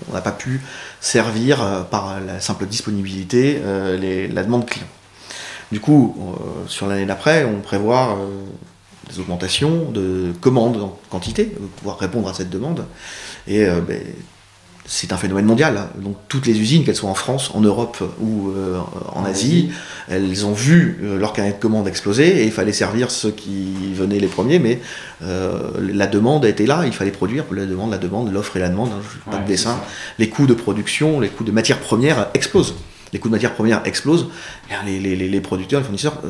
on n'a pas pu servir par la simple disponibilité les, la demande client. Du coup, sur l'année d'après, on prévoit des augmentations de commandes en quantité, pour pouvoir répondre à cette demande. Et euh, ben, c'est un phénomène mondial. Hein. Donc toutes les usines, qu'elles soient en France, en Europe ou euh, en, Asie, elles ont vu euh, leur carnet de commandes exploser et il fallait servir ceux qui venaient les premiers, mais la demande était là, il fallait produire la demande, la demande, l'offre et la demande. Hein, pas de dessin. Les coûts de production, les coûts de matières premières explosent les coûts de matières premières explosent, les, les, producteurs, les fournisseurs euh,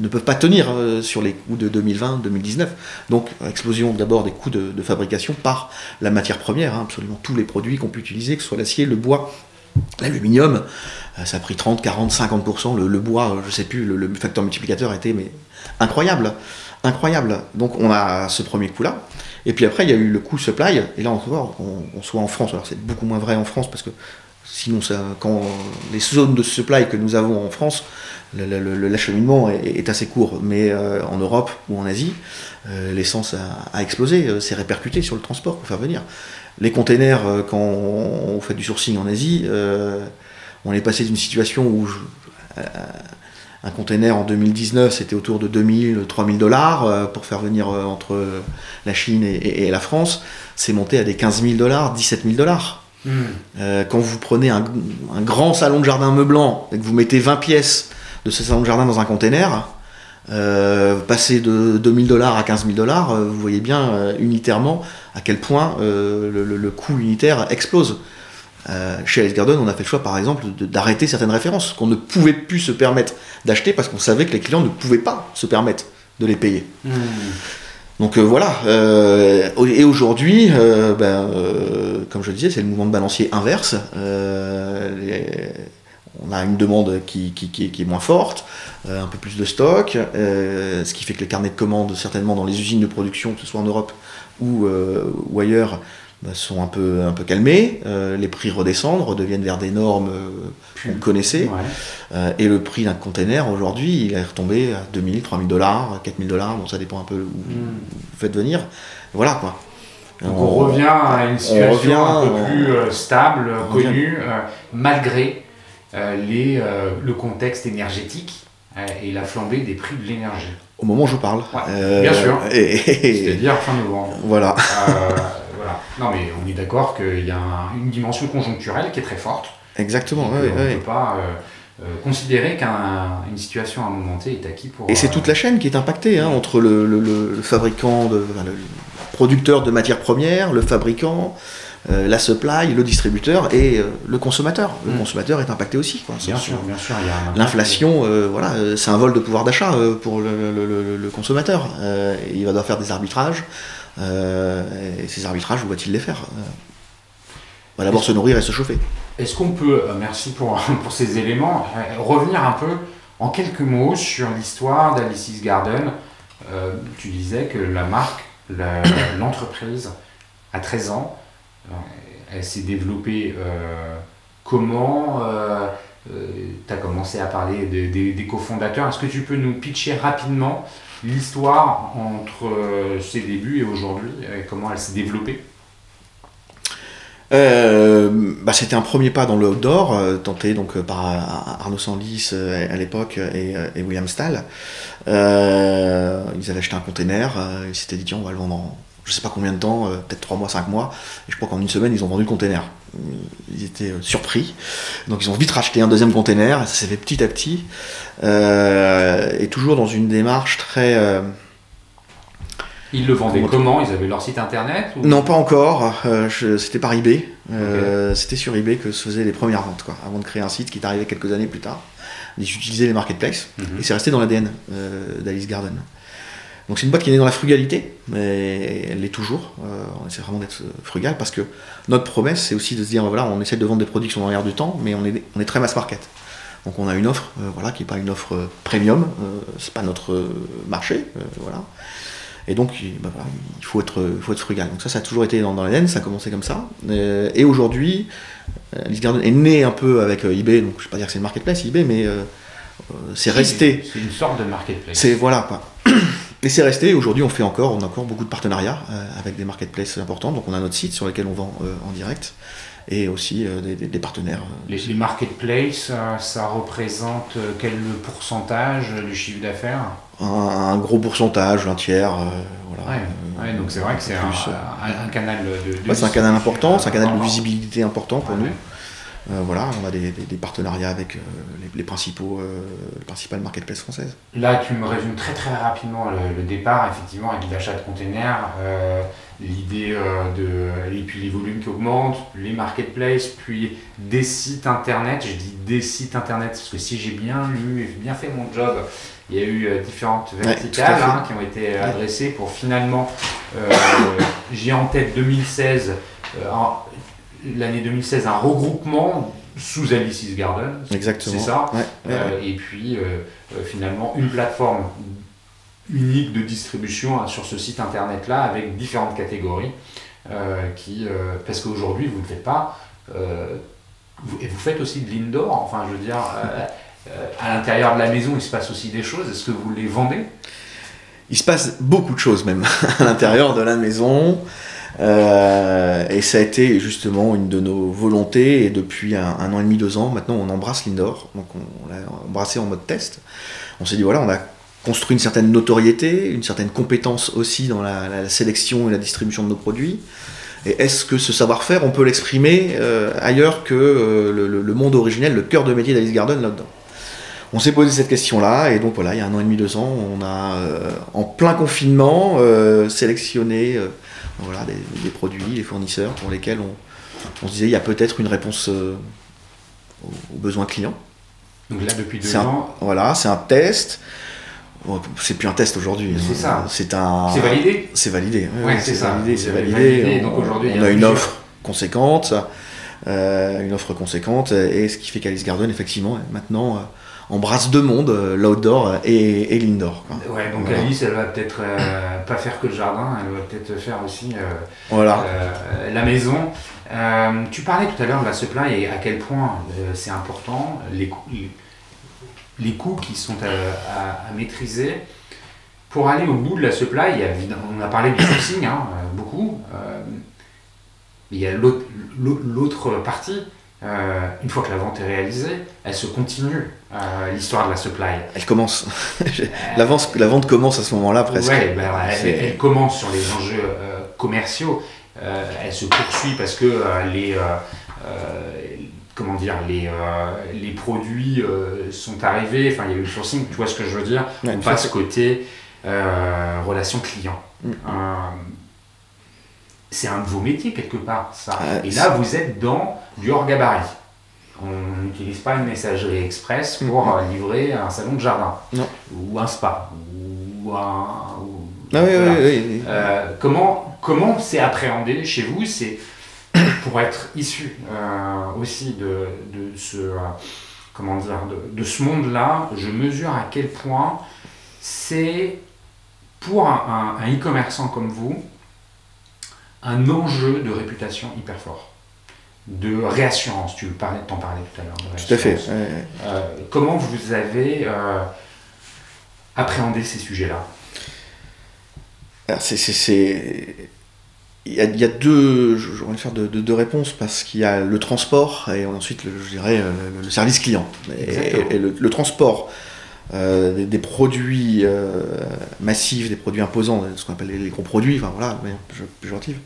ne peuvent pas tenir euh, sur les coûts de 2020-2019. Donc, explosion d'abord des coûts de, fabrication par la matière première, hein, absolument tous les produits qu'on peut utiliser, que ce soit l'acier, le bois, l'aluminium, euh, ça a pris 30, 40, 50%. Le, bois, je ne sais plus, le, facteur multiplicateur était incroyable. Incroyable. Donc, on a ce premier coup-là. Et puis après, il y a eu le coût supply, et là, on, on, on soit en France, alors c'est beaucoup moins vrai en France parce que Sinon, quand les zones de supply que nous avons en France, l'acheminement est, assez court. Mais euh, en Europe ou en Asie, euh, l'essence a, explosé, euh, c'est répercuté sur le transport pour faire venir. Les containers, quand on, fait du sourcing en Asie, on est passé d'une situation où un container en 2019 c'était autour de 2000, 3000 dollars pour faire venir entre la Chine et, et la France. C'est monté à des 15 000 dollars, 17 000 dollars. Euh, quand vous prenez un, grand salon de jardin meublant et que vous mettez 20 pièces de ce salon de jardin dans un container, euh, passer de 2000 dollars à 15 000 dollars, euh, vous voyez bien euh, unitairement à quel point le, coût unitaire explose. chez Alice Garden, on a fait le choix, par exemple, d'arrêter certaines références qu'on ne pouvait plus se permettre d'acheter parce qu'on savait que les clients ne pouvaient pas se permettre de les payer. Hmm. Donc euh, voilà, euh, et aujourd'hui, euh, ben, comme je le disais, c'est le mouvement de balancier inverse. on a une demande qui, est moins forte, un peu plus de stock, ce qui fait que les carnets de commandes, certainement dans les usines de production, que ce soit en Europe ou, ailleurs, sont un peu, un peu calmés, euh, les prix redescendent, redeviennent vers des normes euh, qu'on connaissait, euh, et le prix d'un container aujourd'hui, il est retombé à 2000, 3000 dollars, 4000 dollars, bon ça dépend un peu où hmm. vous faites venir, voilà quoi. Donc on, revient à une situation un peu plus stable, connue, malgré les, le contexte énergétique et la flambée des prix de l'énergie. Au moment où je parle. bien sûr. C'est-à-dire fin novembre. Voilà. Non, mais on est d'accord qu'il y a une dimension conjoncturelle qui est très forte. Exactement, oui. On ne peut pas euh, euh, considérer qu'une situation à un moment T est acquis pour. Et c'est toute la chaîne qui est impactée, hein, entre le, fabricant, de, le producteur de matières premières, le fabricant. Euh, la supply, le distributeur et le consommateur. Le mm. consommateur est impacté aussi. Bien, sûr, bien sûr, L'inflation, voilà, c'est un vol de pouvoir d'achat pour le, consommateur. il va devoir faire des arbitrages. Euh, ces arbitrages, où va-t-il les faire euh, va d'abord se nourrir et se chauffer. Est-ce qu'on peut, euh, merci pour, pour ces éléments, revenir un peu en quelques mots sur l'histoire d'Alice's Garden Tu disais que la marque, l'entreprise, a 13 ans, elle s'est développée comment Tu as commencé à parler des cofondateurs. Est-ce que tu peux nous pitcher rapidement l'histoire entre euh, ses débuts et aujourd'hui, comment elle s'est développée? Euh, bah, C'était un premier pas dans le outdoor, tenté donc, par Arnaud Sandlis à l'époque et, et, William Stahl. ils avaient acheté un container, ils s'étaient dit tiens on va le vendre en je sais pas combien de temps, peut-être 3 mois, 5 mois, et je crois qu'en une semaine ils ont vendu le container. Ils étaient surpris, donc ils ont vite racheté un deuxième container, ça s'est fait petit à petit, et toujours dans une démarche très ils le vendaient comment, Ils avaient leur site internet Non, pas encore. Euh, c'était par eBay. Euh, c'était sur eBay que se faisaient les premières ventes, quoi, avant de créer un site qui est arrivé quelques années plus tard. Ils utilisaient les marketplaces mhm. et c'est resté dans l'ADN euh, d'Alice Garden. Donc c'est une boîte qui est née dans la frugalité, mais elle l'est toujours. on essaie vraiment d'être frugal parce que notre promesse, c'est aussi de se dire voilà, on essaie de vendre des produits qui sont dans l'air du temps, mais on est, on est très mass market. Donc on a une offre, voilà, qui n'est pas une offre premium, c'est pas notre marché, voilà. Et donc, bah il faut, être, faut être frugal. Donc ça, ça a toujours été dans, dans l'ADN, ça a commencé comme ça. Euh, et aujourd'hui, Alice euh, Garden est né un peu avec euh, eBay, donc je ne vais pas dire que c'est une marketplace eBay, mais c'est resté. C'est une sorte de marketplace. C'est voilà quoi. Et c'est resté. Aujourd'hui, on fait encore, on a encore beaucoup de partenariats avec des marketplaces importants. Donc on a notre site sur lequel on vend en direct et aussi des, partenaires. Les, les marketplaces, ça représente quel pourcentage du chiffre d'affaires? Un, gros pourcentage, un tiers. Euh, voilà. Ouais, donc c'est vrai que c'est un, un, canal de. c'est un canal important, c'est un canal de visibilité important pour nous. Euh, voilà, on a des, partenariats avec euh, les, principaux, les principales marketplaces françaises. Là, tu me résumes très très rapidement le, départ, effectivement, avec l'achat de containers, l'idée de. et puis les volumes qui augmentent, les marketplaces, puis des sites internet. Je dis des sites internet parce que si j'ai bien lu et bien fait mon job, il y a eu euh, différentes verticales hein, qui ont été euh, adressées pour finalement, euh, j'ai en tête 2016, l'année 2016, un regroupement sous Alice's Garden. Exactement. C'est ça. et puis finalement une plateforme unique de distribution hein, sur ce site internet là avec différentes catégories. qui, parce qu'aujourd'hui vous ne faites pas. et vous faites aussi de l'indoor, enfin je veux dire. Euh, à l'intérieur de la maison, il se passe aussi des choses. Est-ce que vous les vendez? Il se passe beaucoup de choses même à l'intérieur de la maison. Euh, et ça a été justement une de nos volontés. Et depuis un, an et demi, deux ans, maintenant, on embrasse l'indoor. Donc, on, l'a embrassé en mode test. On s'est dit, voilà, on a construit une certaine notoriété, une certaine compétence aussi dans la, sélection et la distribution de nos produits. Et est-ce que ce savoir-faire, on peut l'exprimer euh, ailleurs que le, le, monde originel, le cœur de métier d'Alice Garden là-dedans? On s'est posé cette question-là, et donc voilà, il y a un an et demi, deux ans, on a, euh, en plein confinement, euh, sélectionné euh, voilà, des, produits, des fournisseurs pour lesquels on, se disait il y a peut-être une réponse aux, besoins clients. Donc là, depuis deux ans. voilà, c'est un test. c'est plus un test aujourd'hui. C'est ça. C'est un. C'est validé. C'est validé. c'est validé. C'est validé. donc aujourd'hui, on, a, une offre conséquente, une offre conséquente, et ce qui fait qu'Alice Garden, effectivement, maintenant embrasse deux mondes, euh, l'outdoor et, et l'indoor. Ouais, donc Alice, elle va peut-être euh, pas faire que le jardin, elle va peut-être faire aussi euh, voilà. la maison. tu parlais tout à l'heure de la supply et à quel point c'est important, les, les coûts qui sont à, maîtriser. Pour aller au bout de la supply, il y a, on a parlé du sourcing hein, beaucoup, il y a l'autre partie, euh, une fois que la vente est réalisée, elle se continue, euh, l'histoire de la supply. Elle commence. la, vente, la vente commence à ce moment-là presque. Ouais, ben, elle, commence sur les enjeux euh, commerciaux, elle se poursuit parce que les, comment dire, les, les produits sont arrivés, enfin il y a eu le sourcing, tu vois ce que je veux dire On passe côté relation client. Mm c'est un de vos métiers quelque part, ça. Ah, et là, vous êtes dans du hors-gabarit. On n'utilise pas une messagerie express pour mm-hmm. livrer un salon de jardin, ou un spa, ou un. ah oui, oui, oui, euh, comment comment c'est appréhendé chez vous? C'est pour être issu euh, aussi de, de ce euh, comment dire de, de ce monde-là. Je mesure à quel point c'est pour un e-commerçant comme vous un enjeu de réputation hyper fort, de réassurance. Tu parlais, t'en parlais tout à l'heure. Tout à fait. Euh, comment vous avez euh, appréhendé ces sujets-là? C'est, il y, a, il y a deux, je je vais faire deux, deux- deux réponses parce qu'il y a le transport et ensuite, le- je dirais, euh, le, le service client. Et, Exactement. et le, le transport euh, des, des produits euh, massifs, des produits imposants, ce qu'on appelle les, les gros produits, enfin voilà, mais péjorative,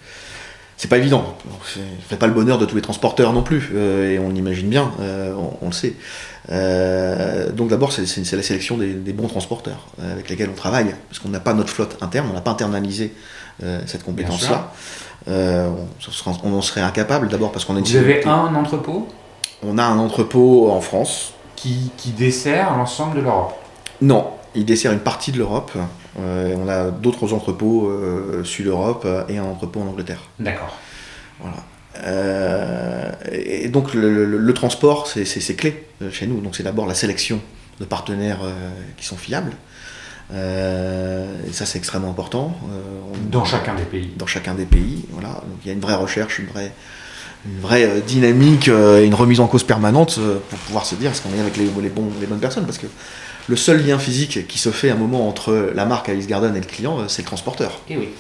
c'est pas évident. Ça fait pas le bonheur de tous les transporteurs non plus, euh, et on l'imagine bien, on, on le sait. Donc d'abord, c'est la sélection des, des bons transporteurs avec lesquels on travaille, parce qu'on n'a pas notre flotte interne, on n'a pas internalisé cette compétence-là. On, on en serait incapable, d'abord parce qu'on une Vous avez un entrepôt? On a un entrepôt en France. Qui, qui dessert l'ensemble de l'Europe. Non, il dessert une partie de l'Europe. Euh, on a d'autres entrepôts euh, sud-Europe euh, et un entrepôt en Angleterre. D'accord. Voilà. Euh, et donc le, le- le transport, c'est clé chez nous. Donc c'est d'abord la sélection de partenaires euh, qui sont fiables. Et ça c'est extrêmement important. On- Dans chacun des pays. dans chacun des pays. Voilà. Donc il y a une vraie recherche, une vraie, une vraie euh, dynamique euh, et une remise en cause permanente euh, pour pouvoir se dire est-ce qu'on est avec les, les, bons, les bonnes personnes. Parce que le seul lien physique qui se fait à un moment entre la marque Alice Garden et le client, euh, c'est le transporteur. Eh oui.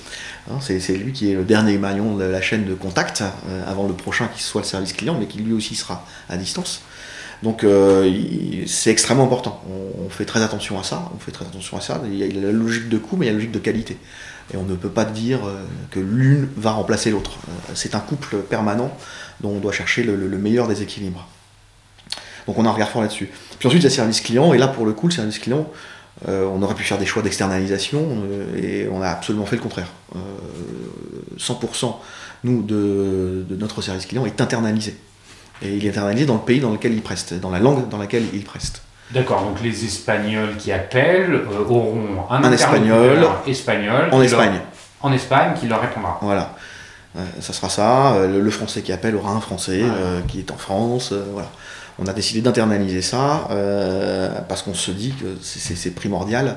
Hein, c'est lui qui est le dernier maillon de la chaîne de contact euh, avant le prochain qui soit le service client, mais qui lui aussi sera à distance. Donc euh, c'est extrêmement important. On, on fait très attention à ça. On fait très attention à ça. Il y a la logique de coût, mais il y a la logique de qualité. Et on ne peut pas dire euh, que l'une va remplacer l'autre. Euh, c'est un couple permanent dont on doit chercher le, le- le meilleur des équilibres. Donc on a un regard fort là-dessus. Puis ensuite il y a le service client, et là pour le coup le service client, euh, on aurait pu faire des choix d'externalisation, et on a absolument fait le contraire. Euh, 100% nous de, de notre service client est internalisé. Et il est internalisé dans le pays dans lequel il preste, dans la langue dans laquelle il preste. D'accord, donc les Espagnols qui appellent euh, auront un, Un espagnol En Espagne. leur- en Espagne qui leur répondra. Voilà. Euh, ça sera ça. Euh, Le, le français qui appelle aura un français euh, qui est en France. voilà. On a décidé d'internaliser ça parce qu'on se dit que c'est- primordial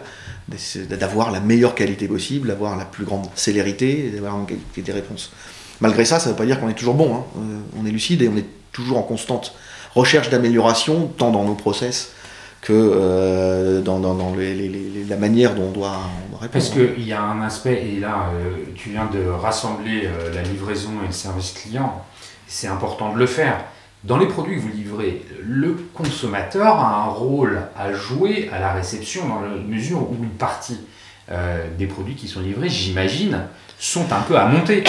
d'avoir la meilleure qualité possible, d'avoir la plus grande célérité, et d'avoir une qualité des réponses. Malgré ça, ça ne veut pas dire qu'on est toujours bon. hein. On est lucide et on est toujours en constante recherche d'amélioration, tant dans nos process que euh, dans, dans- dans les- la manière dont on doit, on doit répondre. Parce qu'il y a un aspect, et là euh, tu viens de rassembler euh, la livraison et le service client, c'est important de le faire. Dans les produits que vous livrez, le consommateur a un rôle à jouer à la réception dans la mesure où une partie des produits qui sont livrés, j'imagine, sont un peu à monter.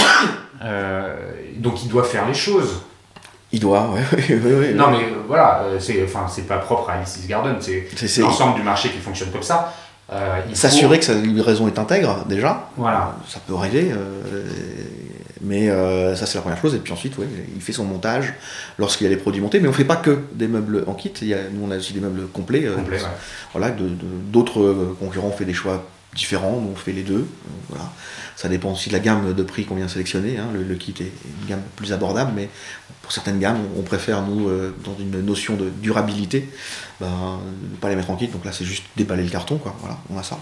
Donc il doit faire les choses. Il doit, ouais, ouais, ouais. Non mais euh, voilà, euh, c'est enfin pas propre à Alice's Garden, c'est l'ensemble du marché qui fonctionne comme ça. Euh, faut- S'assurer que sa livraison est intègre, déjà, Voilà. ça peut arriver, euh, mais euh, ça c'est la première chose. Et puis ensuite, ouais, il fait son montage lorsqu'il y a les produits montés. Mais on fait pas que des meubles en kit, il y a, nous on a aussi des meubles complets. Complet, ouais. voilà, de- de- d'autres concurrents ont fait des choix différents, nous on fait les deux. voilà. Ça dépend aussi de la gamme de prix qu'on vient sélectionner. hein. Le, le kit est une gamme plus abordable, mais pour certaines gammes, on préfère, nous, euh, dans une notion de durabilité, ben, ne pas les mettre en kit. Donc là, c'est juste déballer le carton, quoi. Voilà, on a ça.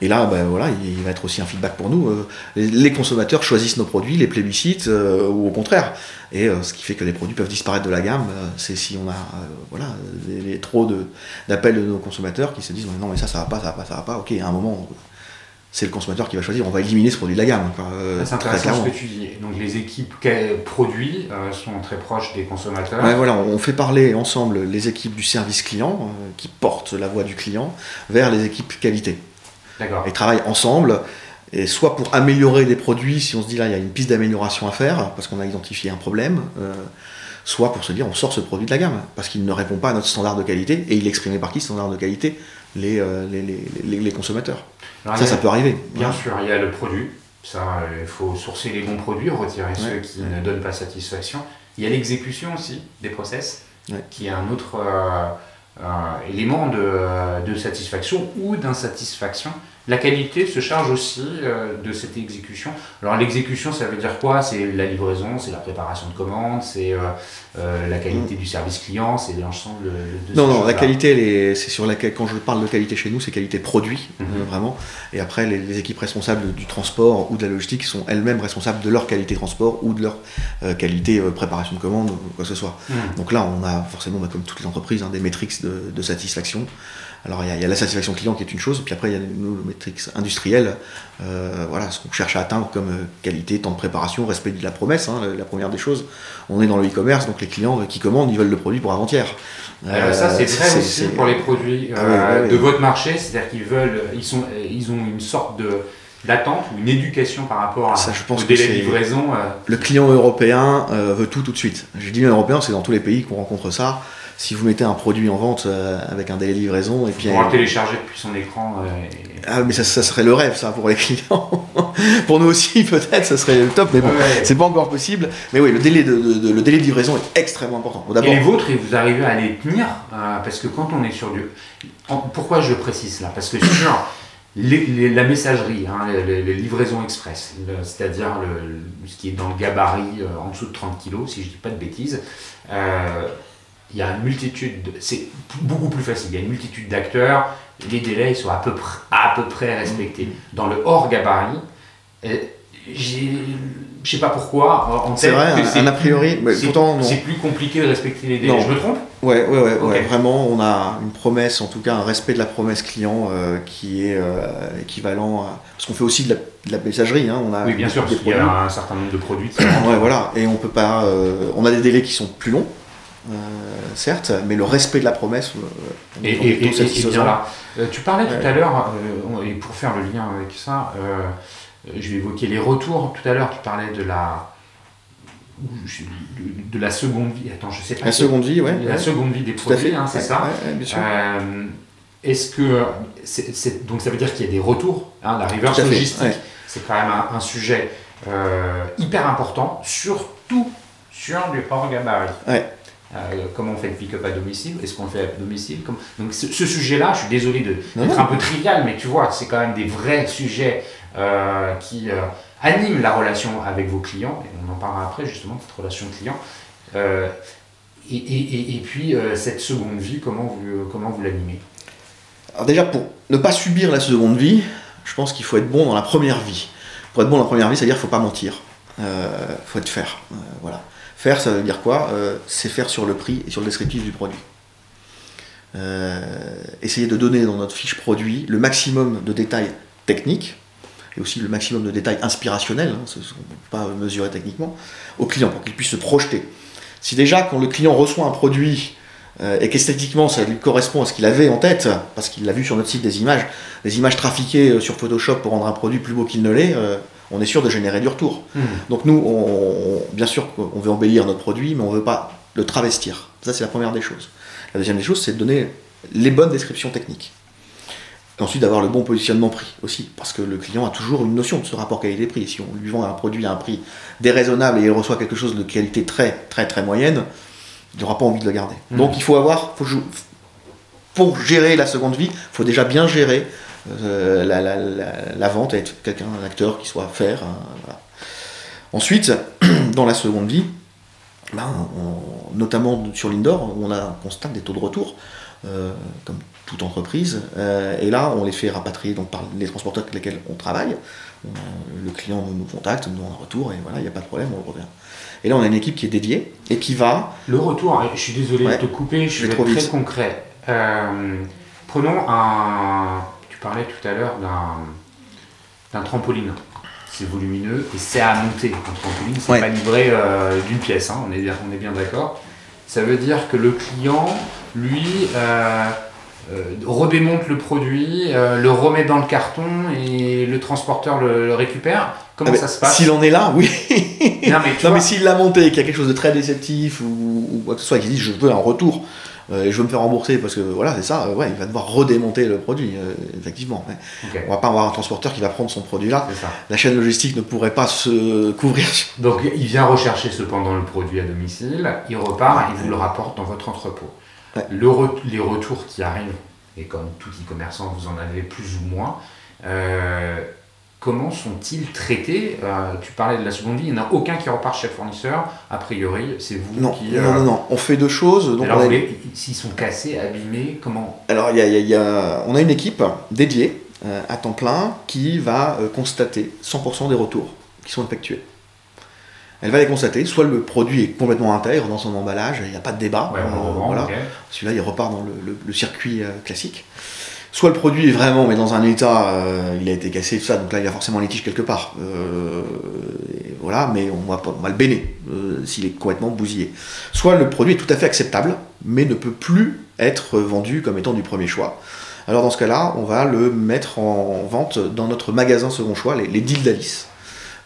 Et là, ben, voilà, il, va être aussi un feedback pour nous. Euh, les, consommateurs choisissent nos produits, les plébiscitent, euh, ou au contraire. Et ce qui fait que les produits peuvent disparaître de la gamme, c'est si on a voilà, trop de- d'appels de, nos consommateurs qui se disent non mais ça ça va pas, ça va pas, ça va pas. Ok, à un moment, c'est le consommateur qui va choisir. On va éliminer ce produit de la gamme. euh, Ah, C'est intéressant ce que tu dis. Donc les équipes produits euh, sont très proches des consommateurs. Ouais, voilà, on fait parler ensemble les équipes du service client euh, qui portent la voix du client vers les équipes qualité. D'accord. Ils travaillent ensemble, et soit pour améliorer des produits, si on se dit là il y a une piste d'amélioration à faire, parce qu'on a identifié un problème, euh, soit pour se dire on sort ce produit de la gamme, parce qu'il ne répond pas à notre standard de qualité, et il est exprimé par qui ce standard de qualité? Les, les, les- les consommateurs. Alors, Ça, a- ça peut arriver. Bien sûr, il y a le produit. Ça, euh, il faut sourcer les bons produits, retirer ceux qui ne donnent pas satisfaction. Il y a l'exécution aussi des process, qui est un autre euh, euh, élément de, de satisfaction ou d'insatisfaction. La qualité se charge aussi euh, de cette exécution. Alors l'exécution, ça veut dire quoi? C'est la livraison, c'est la préparation de commandes, c'est euh, euh, la qualité du service client, c'est l'ensemble de Mm. Non, non, la qualité, c'est sur laquelle, quand je parle de qualité chez nous, c'est qualité produit, Mhm. euh, vraiment. Et après, les, les équipes responsables du transport ou de la logistique sont elles-mêmes responsables de leur qualité transport ou de leur qualité préparation de commande ou quoi que ce soit. Mhm. Donc là, on a forcément, bah, comme toutes les entreprises, hein, des métriques de, de satisfaction Alors il y, a, il y, a la satisfaction client qui est une chose, puis après il y a nos métriques industrielles, euh, voilà, ce qu'on cherche à atteindre comme euh, qualité, temps de préparation, respect de la promesse, hein, la première des choses. On est dans le e-commerce, donc les clients qui commandent, ils veulent le produit pour avant-hier. Euh, ça c'est vrai aussi pour les produits ah, ouais, ouais, de votre marché, c'est-à-dire qu'ils veulent, ils, sont, ils ont une sorte de d'attente ou une éducation par rapport à, ça, je pense au délai de livraison euh... Le client européen euh, veut tout tout de suite. Je dis européen, c'est dans tous les pays qu'on rencontre ça. Si vous mettez un produit en vente euh, avec un délai de livraison et puis pour le télécharger depuis son écran. euh, Ah mais ça, ça, serait le rêve ça pour les clients. pour nous aussi peut-être ça serait le top mais bon Ouais. c'est pas encore possible. Mais oui le délai de, de- de- le délai de livraison est extrêmement important. Bon, Et les vôtres, et vous arrivez à les tenir euh, Parce que quand on est sur du. Pourquoi je précise cela? Parce que les- les- la messagerie, hein, les, livraisons express, c'est-à-dire ce qui est dans le gabarit euh, en dessous de 30 kg, si je dis pas de bêtises, euh, il y a une multitude. de- C'est beaucoup plus facile. Il y a une multitude d'acteurs. Les délais ils sont à peu, pr- à peu près respectés. Dans le hors gabarit, euh. Je sais pas pourquoi, en C'est vrai, un- un a priori, mais c'est- pourtant, non. c'est plus compliqué de respecter les délais. Non. Je me trompe? Ouais, ouais, ouais, vraiment, on a une promesse, en tout cas un respect de la promesse client euh, qui est euh, équivalent à... Parce qu'on fait aussi de la, de la messagerie, hein, on a Oui, bien sûr, parce qu'il y a un certain nombre de produits. Ouais, voilà, et on peut pas... euh, on a des délais qui sont plus longs, euh, certes, mais le respect de la promesse, euh, Et, et, et, et- bien là, euh, tu parlais tout à l'heure, euh, et pour faire le lien avec ça, je vais évoquer les retours. Tout à l'heure, tu parlais de la de, la seconde vie. Attends, je sais pas. La seconde vie, ouais. La ouais, seconde vie des produits, hein, c'est ouais, ça. ouais, ouais, bien sûr. Est-ce que donc ça veut dire qu'il y a des retours, hein, la reverse logistique, c'est quand même un, un sujet hyper important, surtout sur du hors gabarit. Ouais. Euh, comment on fait le pick-up à domicile? Est-ce qu'on le fait à domicile? Comme- Donc ce, ce sujet-là, je suis désolé d'être un peu trivial, mais tu vois, c'est quand même des vrais sujets euh, qui euh, animent la relation avec vos clients, et on en parlera après justement cette relation client. Et, et- et- et puis cette seconde vie, comment vous, comment vous l'animez? Alors déjà, pour ne pas subir la seconde vie, je pense qu'il faut être bon dans la première vie. Pour être bon dans la première vie, c'est-à-dire qu'il ne faut pas mentir. Il faut être faire. Voilà. Faire, ça veut dire quoi? Euh, C'est faire sur le prix et sur le descriptif du produit. Euh, essayer de donner dans notre fiche produit le maximum de détails techniques et aussi le maximum de détails inspirationnels, hein, ce qu'on ne peut pas mesurer techniquement, au client pour qu'il puisse se projeter. Si déjà, quand le client reçoit un produit euh, et qu'esthétiquement ça lui correspond à ce qu'il avait en tête, parce qu'il l'a vu sur notre site des images, des images trafiquées sur Photoshop pour rendre un produit plus beau qu'il ne l'est, on est sûr de générer du retour. Donc nous, on, on- bien sûr qu'on veut embellir notre produit, mais on ne veut pas le travestir. Ça, c'est la première des choses. La deuxième des choses, c'est de donner les bonnes descriptions techniques. Et ensuite, d'avoir le bon positionnement prix aussi, parce que le client a toujours une notion de ce rapport qualité-prix. Si on lui vend un produit à un prix déraisonnable et il reçoit quelque chose de qualité très, très, très moyenne, il n'aura pas envie de le garder. Mhm. Donc il faut avoir, faut pour gérer la seconde vie, il faut déjà bien gérer la, la- la- la vente être quelqu'un, un acteur qui soit faire. hein, voilà. Ensuite, dans la seconde vie, ben, on- notamment sur l'Indoor, on, a, on constate des taux de retour, euh, comme toute entreprise, euh, et là, on les fait rapatrier donc, par les transporteurs avec lesquels on travaille. On- le client nous, nous contacte, nous on a un retour, et voilà, il n'y a pas de problème, on le revient. Et là, on a une équipe qui est dédiée et qui va. Le retour, je suis désolé Ouais. de te couper, je vais vais trop être très vite. concret. Euh, prenons un. Parlais tout à l'heure d'un, d'un trampoline. C'est volumineux et c'est à monter. Un trampoline, c'est Ouais. pas livré euh, d'une pièce, hein, on, est, on est bien d'accord. Ça veut dire que le client, lui, euh, euh, redémonte le produit, euh, le remet dans le carton et le transporteur le, le récupère. Comment Ah, ça se passe? S'il en est là, oui. Non, mais s'il l'a monté, qu'il y a quelque chose de très déceptif ou, ou quoi que ce soit, qu'il dit je veux un retour et je veux me faire rembourser parce que voilà, c'est ça, euh, ouais, il va devoir redémonter le produit, euh, effectivement. ouais. Ok, On va pas avoir un transporteur qui va prendre son produit là. La chaîne logistique ne pourrait pas se couvrir. Donc il vient rechercher cependant le produit à domicile, il repart et vous le rapporte dans votre entrepôt. Ouais. Le re- les retours qui arrivent, et comme tout e-commerçant vous en avez plus ou moins, euh, comment sont-ils traités Euh, Tu parlais de la seconde vie, il n'y en a aucun qui repart chez le fournisseur, a priori c'est vous Non, qui... non, euh, non, non, on fait deux choses. Donc alors, a- s'ils sont cassés, abîmés, comment Alors, il y a- il y a- il y a- on a une équipe dédiée euh, à temps plein qui va constater 100% des retours qui sont effectués. Elle va les constater, soit le produit est complètement intègre dans son emballage, il n'y a pas de débat. Ouais, on le revend, voilà. Celui-là, il repart dans le, le- le circuit classique. Soit le produit est vraiment dans un état, euh, il a été cassé, tout ça, donc là il y a forcément un litige quelque part. Euh, voilà, mais on va, pas, va le euh, s'il est complètement bousillé. Soit le produit est tout à fait acceptable, mais ne peut plus être vendu comme étant du premier choix. Alors dans ce cas-là, on va le mettre en vente dans notre magasin second choix, les, deals d'Alice.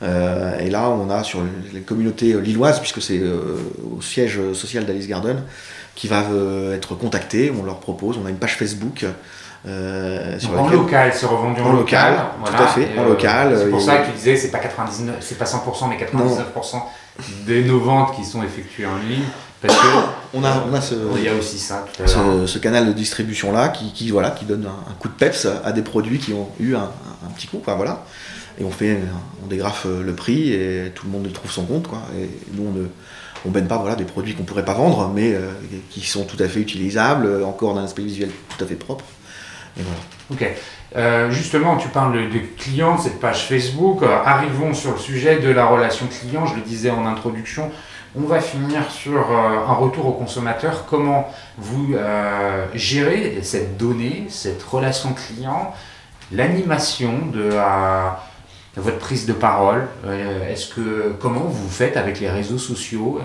Et là, on a sur les communautés lilloises, puisque c'est au siège social d'Alice Garden, qui va être contacté. On leur propose, on a une page Facebook. Euh, sur en local, c'est revendu en, en local, local tout à fait, en local. C'est pour ça que tu disais, c'est pas 99, c'est pas 100%, mais 99% de nos ventes qui sont effectuées en ligne. Parce que on a, on a ce, il y a aussi ça, tout à ce, ce, canal de distribution là qui, qui, voilà, qui donne un, un, coup de peps à des produits qui ont eu un, un petit coup. Quoi, voilà. Et on, fait, on dégrafe le prix et tout le monde trouve son compte. Quoi. Et nous, on ne on baigne pas voilà, des produits qu'on pourrait pas vendre, mais euh, qui sont tout à fait utilisables, encore d'un aspect visuel tout à fait propre. Ok. Euh, justement, tu parles de, clients, cette page Facebook. Euh, arrivons sur le sujet de la relation client. Je le disais en introduction. On va finir sur euh, un retour au consommateur. Comment vous gérez cette donnée, cette relation client, l'animation de votre prise de parole? Est-ce que comment vous faites avec les réseaux sociaux?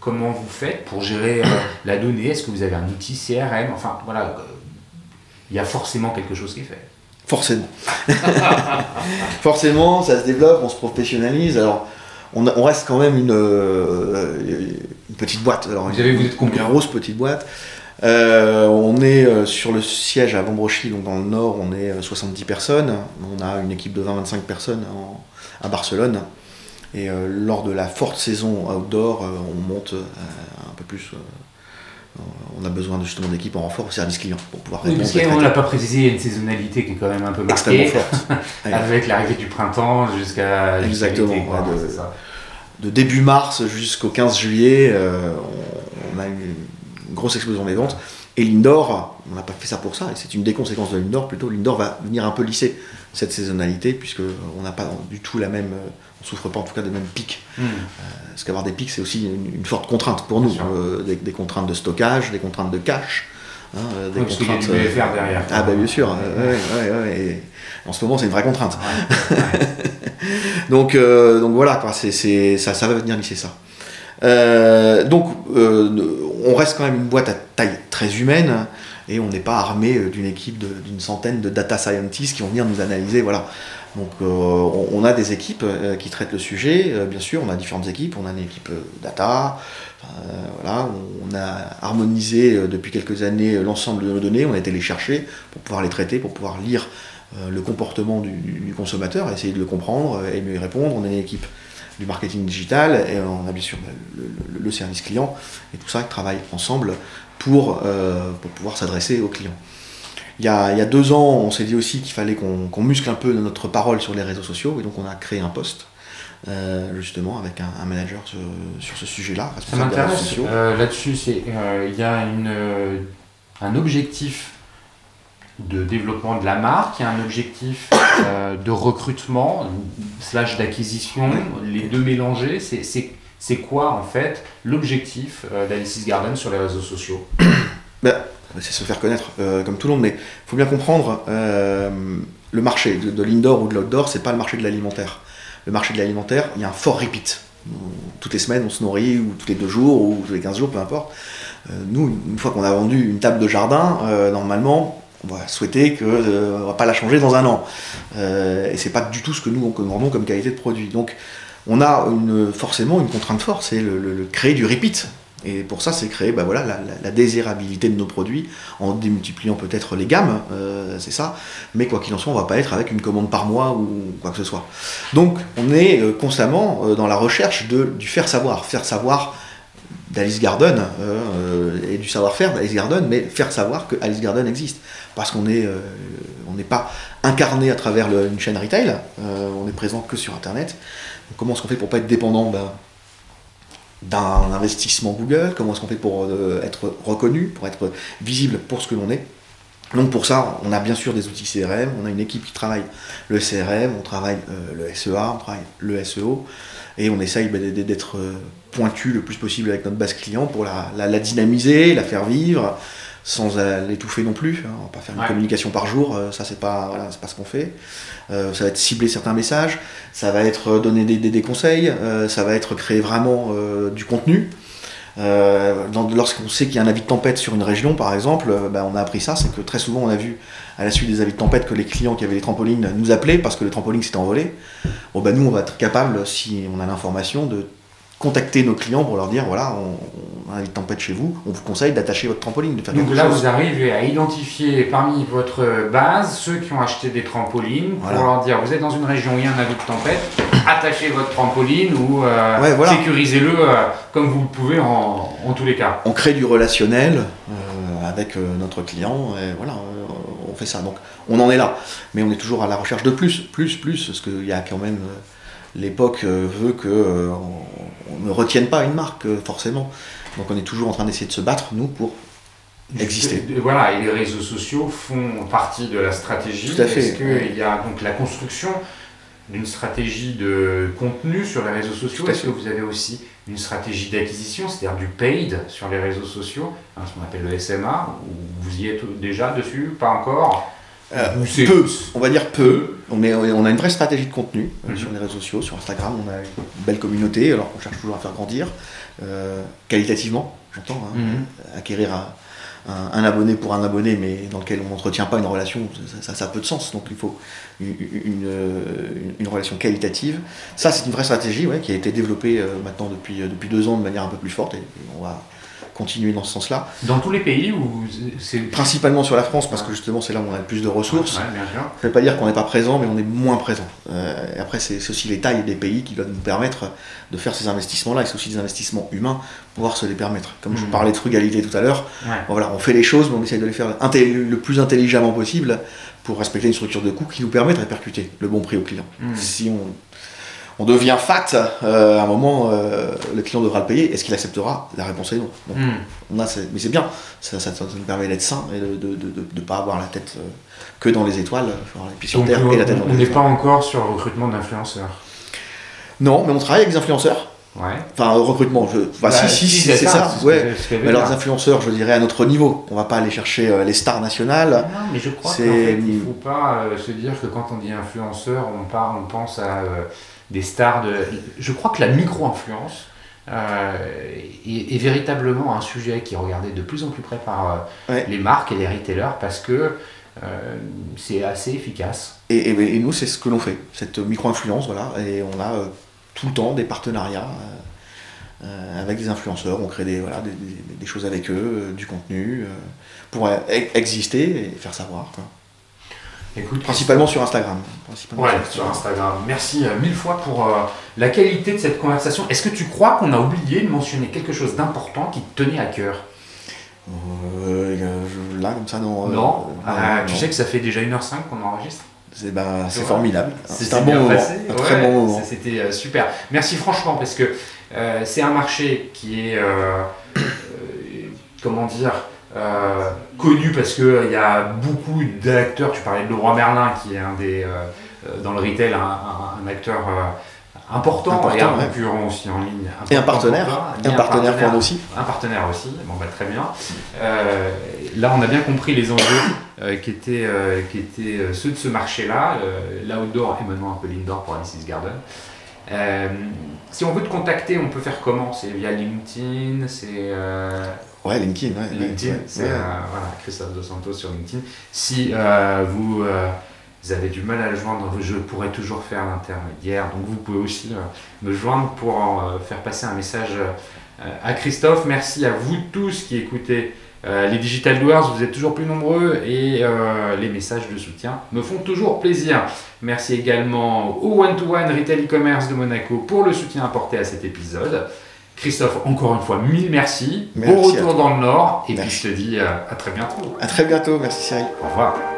Comment vous faites pour gérer la donnée? Est-ce que vous avez un outil CRM Enfin, voilà il y a forcément quelque chose qui est fait. Forcément. forcément, ça se développe, on se professionnalise. Alors, on, on reste quand même une, euh, une petite boîte. Alors, vous, avez, vous êtes combien Une grosse petite boîte. Euh, on est euh, sur le siège à Vambrochy, donc dans le nord, on est 70 personnes. On a une équipe de 20-25 personnes en, à Barcelone. Et lors de la forte saison outdoor, on monte un peu plus on a besoin justement d'équipes en renfort au service client pour pouvoir répondre. Oui, parce qu'on ne l'a pas précisé, il y a une saisonnalité qui est quand même un peu marquée. Forte. avec l'arrivée du printemps jusqu'à. Exactement. Ouais, de, de, début mars jusqu'au 15 juillet, euh, on, on, a une, une grosse explosion des ventes. Et l'indoor, on n'a pas fait ça pour ça, et c'est une des conséquences de l'indoor plutôt. L'indoor va venir un peu lisser cette saisonnalité, puisqu'on n'a pas du tout la même. On souffre pas en tout cas des mêmes pics. Mm. Euh, parce qu'avoir des pics, c'est aussi une, une, forte contrainte pour nous. Euh, des, des, contraintes de stockage, des contraintes de cash. Hein, des oui, contraintes. Y a du BFR derrière. Ah, bah bien sûr. Ouais, ouais, ouais, en ce moment, c'est une vraie contrainte. donc, euh, donc voilà, quoi, ça, ça va venir lisser ça. Euh, donc, euh, on reste quand même une boîte à taille très humaine et on n'est pas armé d'une équipe d'une centaine de data scientists qui vont venir nous analyser. Voilà. Donc, euh, on, a des équipes euh, qui traitent le sujet, euh, bien sûr, on a différentes équipes. On a une équipe data, on a harmonisé depuis quelques années l'ensemble de nos données, on a été les chercher pour pouvoir les traiter, pour pouvoir lire le comportement du, consommateur, essayer de le comprendre et mieux y répondre. On a une équipe du marketing digital, et on a bien sûr le, service client, et tout ça qui travaille ensemble pour pouvoir s'adresser aux clients. Il y, a, il y, a, deux ans, on s'est dit aussi qu'il fallait qu'on qu muscle un peu notre parole sur les réseaux sociaux, et donc on a créé un poste. Euh, justement avec un, un manager sur, sur ce sujet-là. Ça m'intéresse. Euh, Là-dessus, il euh, y a une, un objectif de développement de la marque, il y a un objectif de recrutement, slash d'acquisition, les deux mélangés, c'est quoi en fait l'objectif d'Alice's Garden sur les réseaux sociaux? Ben, C'est se faire connaître, euh, comme tout le monde, mais il faut bien comprendre, le marché de, l'indoor ou de l'outdoor, c'est pas le marché de l'alimentaire. Le marché de l'alimentaire, il y a un fort repeat. Toutes les semaines, on se nourrit, ou tous les deux jours, ou tous les 15 jours, peu importe. nous, une fois qu'on a vendu une table de jardin, normalement, on va souhaiter qu'on euh, ne va pas la changer dans un an. Euh, et c'est pas du tout ce que nous on demandons comme qualité de produit. Donc on a forcément une contrainte forte, c'est le, créer du repeat. Et pour ça, c'est créer bah voilà, la, désirabilité de nos produits en démultipliant peut-être les gammes, euh, c'est ça. Mais quoi qu'il en soit, on va pas être avec une commande par mois ou quoi que ce soit. Donc on est euh, constamment euh, dans la recherche de, du faire savoir, faire savoir d'Alice Garden et du savoir-faire d'Alice Garden, mais faire savoir que Alice Garden existe. Parce qu'on n'est pas incarné à travers une chaîne retail, on est présent que sur Internet. Comment est-ce qu'on fait pour pas être dépendant? Ben, d'un investissement Google Comment est-ce qu'on fait pour euh, être reconnu, pour être visible pour ce que l'on est. Donc pour ça, on a bien sûr des outils CRM, on a une équipe qui travaille le CRM, on travaille le SEA, on travaille le SEO, et on essaye d'être pointu le plus possible avec notre base client pour la dynamiser, la faire vivre, sans l'étouffer non plus. Hein. On va pas faire une Ouais. communication par jour, euh, ça c'est pas, voilà, pas ce qu'on fait. Euh, ça va être cibler certains messages, ça va être euh, donner des, des- des conseils, euh, ça va être créer vraiment euh, du contenu. Euh, Lorsqu'on sait qu'il y a un avis de tempête sur une région, par exemple, euh, ben, on a appris ça, c'est que très souvent on a vu à la suite des avis de tempête que les clients qui avaient les trampolines nous appelaient parce que le trampoline s'était envolé. Bon, ben, nous, on va être capable, si on a l'information, de contacter nos clients pour leur dire voilà, on, on a un avis de tempête chez vous, on vous conseille d'attacher votre trampoline, de faire Donc là, chose. vous arrivez à identifier parmi votre base ceux qui ont acheté des trampolines Voilà. pour leur dire vous êtes dans une région où il y a un avis de tempête, attachez votre trampoline ou euh, Ouais, voilà. sécurisez-le euh, comme vous le pouvez en, en tous les cas. on crée du relationnel euh, avec notre client et voilà on fait ça donc on en est là mais on est toujours à la recherche de plus plus plus parce qu'il y a quand même l'époque veut que on, on ne retienne pas une marque forcément donc on est toujours en train d'essayer de se battre nous pour exister. Et Voilà, et les réseaux sociaux font partie de la stratégie. Tout à fait, Est-ce qu'il y a donc la construction d'une stratégie de contenu sur les réseaux sociaux? Est-ce que vous avez aussi une stratégie d'acquisition, c'est-à-dire du paid sur les réseaux sociaux, hein, ce qu'on appelle le SMA ou Vous y êtes déjà dessus Pas encore? Euh, peu on va dire peu. On, est- on a une vraie stratégie de contenu euh, Mhm. sur les réseaux sociaux sur Instagram on a une belle communauté alors qu'on cherche toujours à faire grandir qualitativement j'entends hein, Mhm. acquérir un, un- un abonné pour un abonné, mais dans lequel on n'entretient pas une relation, ça, ça- ça a peu de sens. Donc il faut une, une, euh, une relation qualitative. Ça, c'est une vraie stratégie ouais, qui a été développée euh, maintenant depuis, euh, depuis deux ans de manière un peu plus forte, et, et on va continuer dans ce sens-là. Dans tous les pays c'est. Principalement sur la France, parce que justement c'est là où on a le plus de ressources. Ouais, bien sûr. Ça ne veut pas dire qu'on n'est pas présent, mais on est moins présent. Euh, après, c'est c'est aussi les tailles des pays qui doivent nous permettre de faire ces investissements-là, et c'est aussi des investissements humains pour pouvoir se les permettre. Comme je Mhm. parlais de frugalité tout à l'heure, Ouais. Bon, voilà, on fait les choses, mais on essaye de les faire le plus intelligemment possible pour respecter une structure de coût qui nous permet de répercuter le bon prix au client. Mhm. Si on, on devient fat, euh, à un moment, euh, le client devra le payer. Est-ce qu'il acceptera La réponse est non. Donc, Hmm. on a, c'est- mais c'est bien, ça, ça- ça nous permet d'être sain et de ne pas avoir la tête euh, que dans les étoiles, sur Donc, terre et la tête on dans on les n'est pas encore sur le recrutement d'influenceurs. Non, mais on travaille avec des influenceurs. Ouais. Enfin, recrutement, je... enfin, Bah, si, si, si, c'est ça. ce ouais. je Mais des influenceurs, je dirais, à notre niveau. On va pas aller chercher euh, les stars nationales. Non, mais je crois qu'en fait, il ne faut pas euh, se dire que quand on dit influenceur, on, parle, on pense à euh, des stars de. Je crois que la micro-influence euh, est, est véritablement un sujet qui est regardé de plus en plus près par euh, Ouais. les marques et les retailers parce que euh, c'est assez efficace. Et, et- et nous, c'est ce que l'on fait, cette micro-influence, voilà. Et on a euh, tout le temps des partenariats euh, euh, avec des influenceurs. On crée des, voilà, des, des- des choses avec eux, euh, du contenu, pour euh, e- exister et faire savoir. quoi. Écoute, Principalement sur Instagram. Principalement Ouais, sur Instagram. Merci euh, mille fois pour euh, la qualité de cette conversation. Est-ce que tu crois qu'on a oublié de mentionner quelque chose d'important qui te tenait à cœur? Euh, là, comme ça, non. Non, Ah, non, Tu non. sais que ça fait déjà 1h05 qu'on enregistre? C'est ben, c'est formidable. C'est un bon moment. passé, Un ouais, très bon moment. ça, C'était euh, super. Merci franchement parce que euh, c'est un marché qui est, euh, euh, comment dire, connu parce qu'il y a beaucoup d'acteurs. Tu parlais de Leroy Merlin qui est un des, dans le retail, un, un- un acteur important, Important, et un ouais. concurrent aussi en ligne. Et un important partenaire. Et un partenaire pour nous aussi. Un partenaire aussi, bon bah très bien. Euh, là on a bien compris les enjeux euh, qui étaient, euh, qui étaient ceux de ce marché-là, l'outdoor et maintenant un peu l'indoor pour Alice's Garden. Si on veut te contacter, on peut faire comment? C'est via LinkedIn, c'est Ouais, LinkedIn. Ouais, LinkedIn, ouais, c'est voilà, Christophe Dos Santos sur LinkedIn. Si vous, vous avez du mal à le joindre, je pourrais toujours faire l'intermédiaire. Donc vous pouvez aussi euh, me joindre pour euh, faire passer un message euh, à Christophe. Merci à vous tous qui écoutez les Digital Doers. Vous êtes toujours plus nombreux et les messages de soutien me font toujours plaisir. Merci également au One to One Retail e-commerce de Monaco pour le soutien apporté à cet épisode. Christophe, encore une fois, mille merci. Merci bon retour dans le Nord. Et Merci. puis je te dis à très bientôt. À très bientôt. Merci Cyril. Au revoir.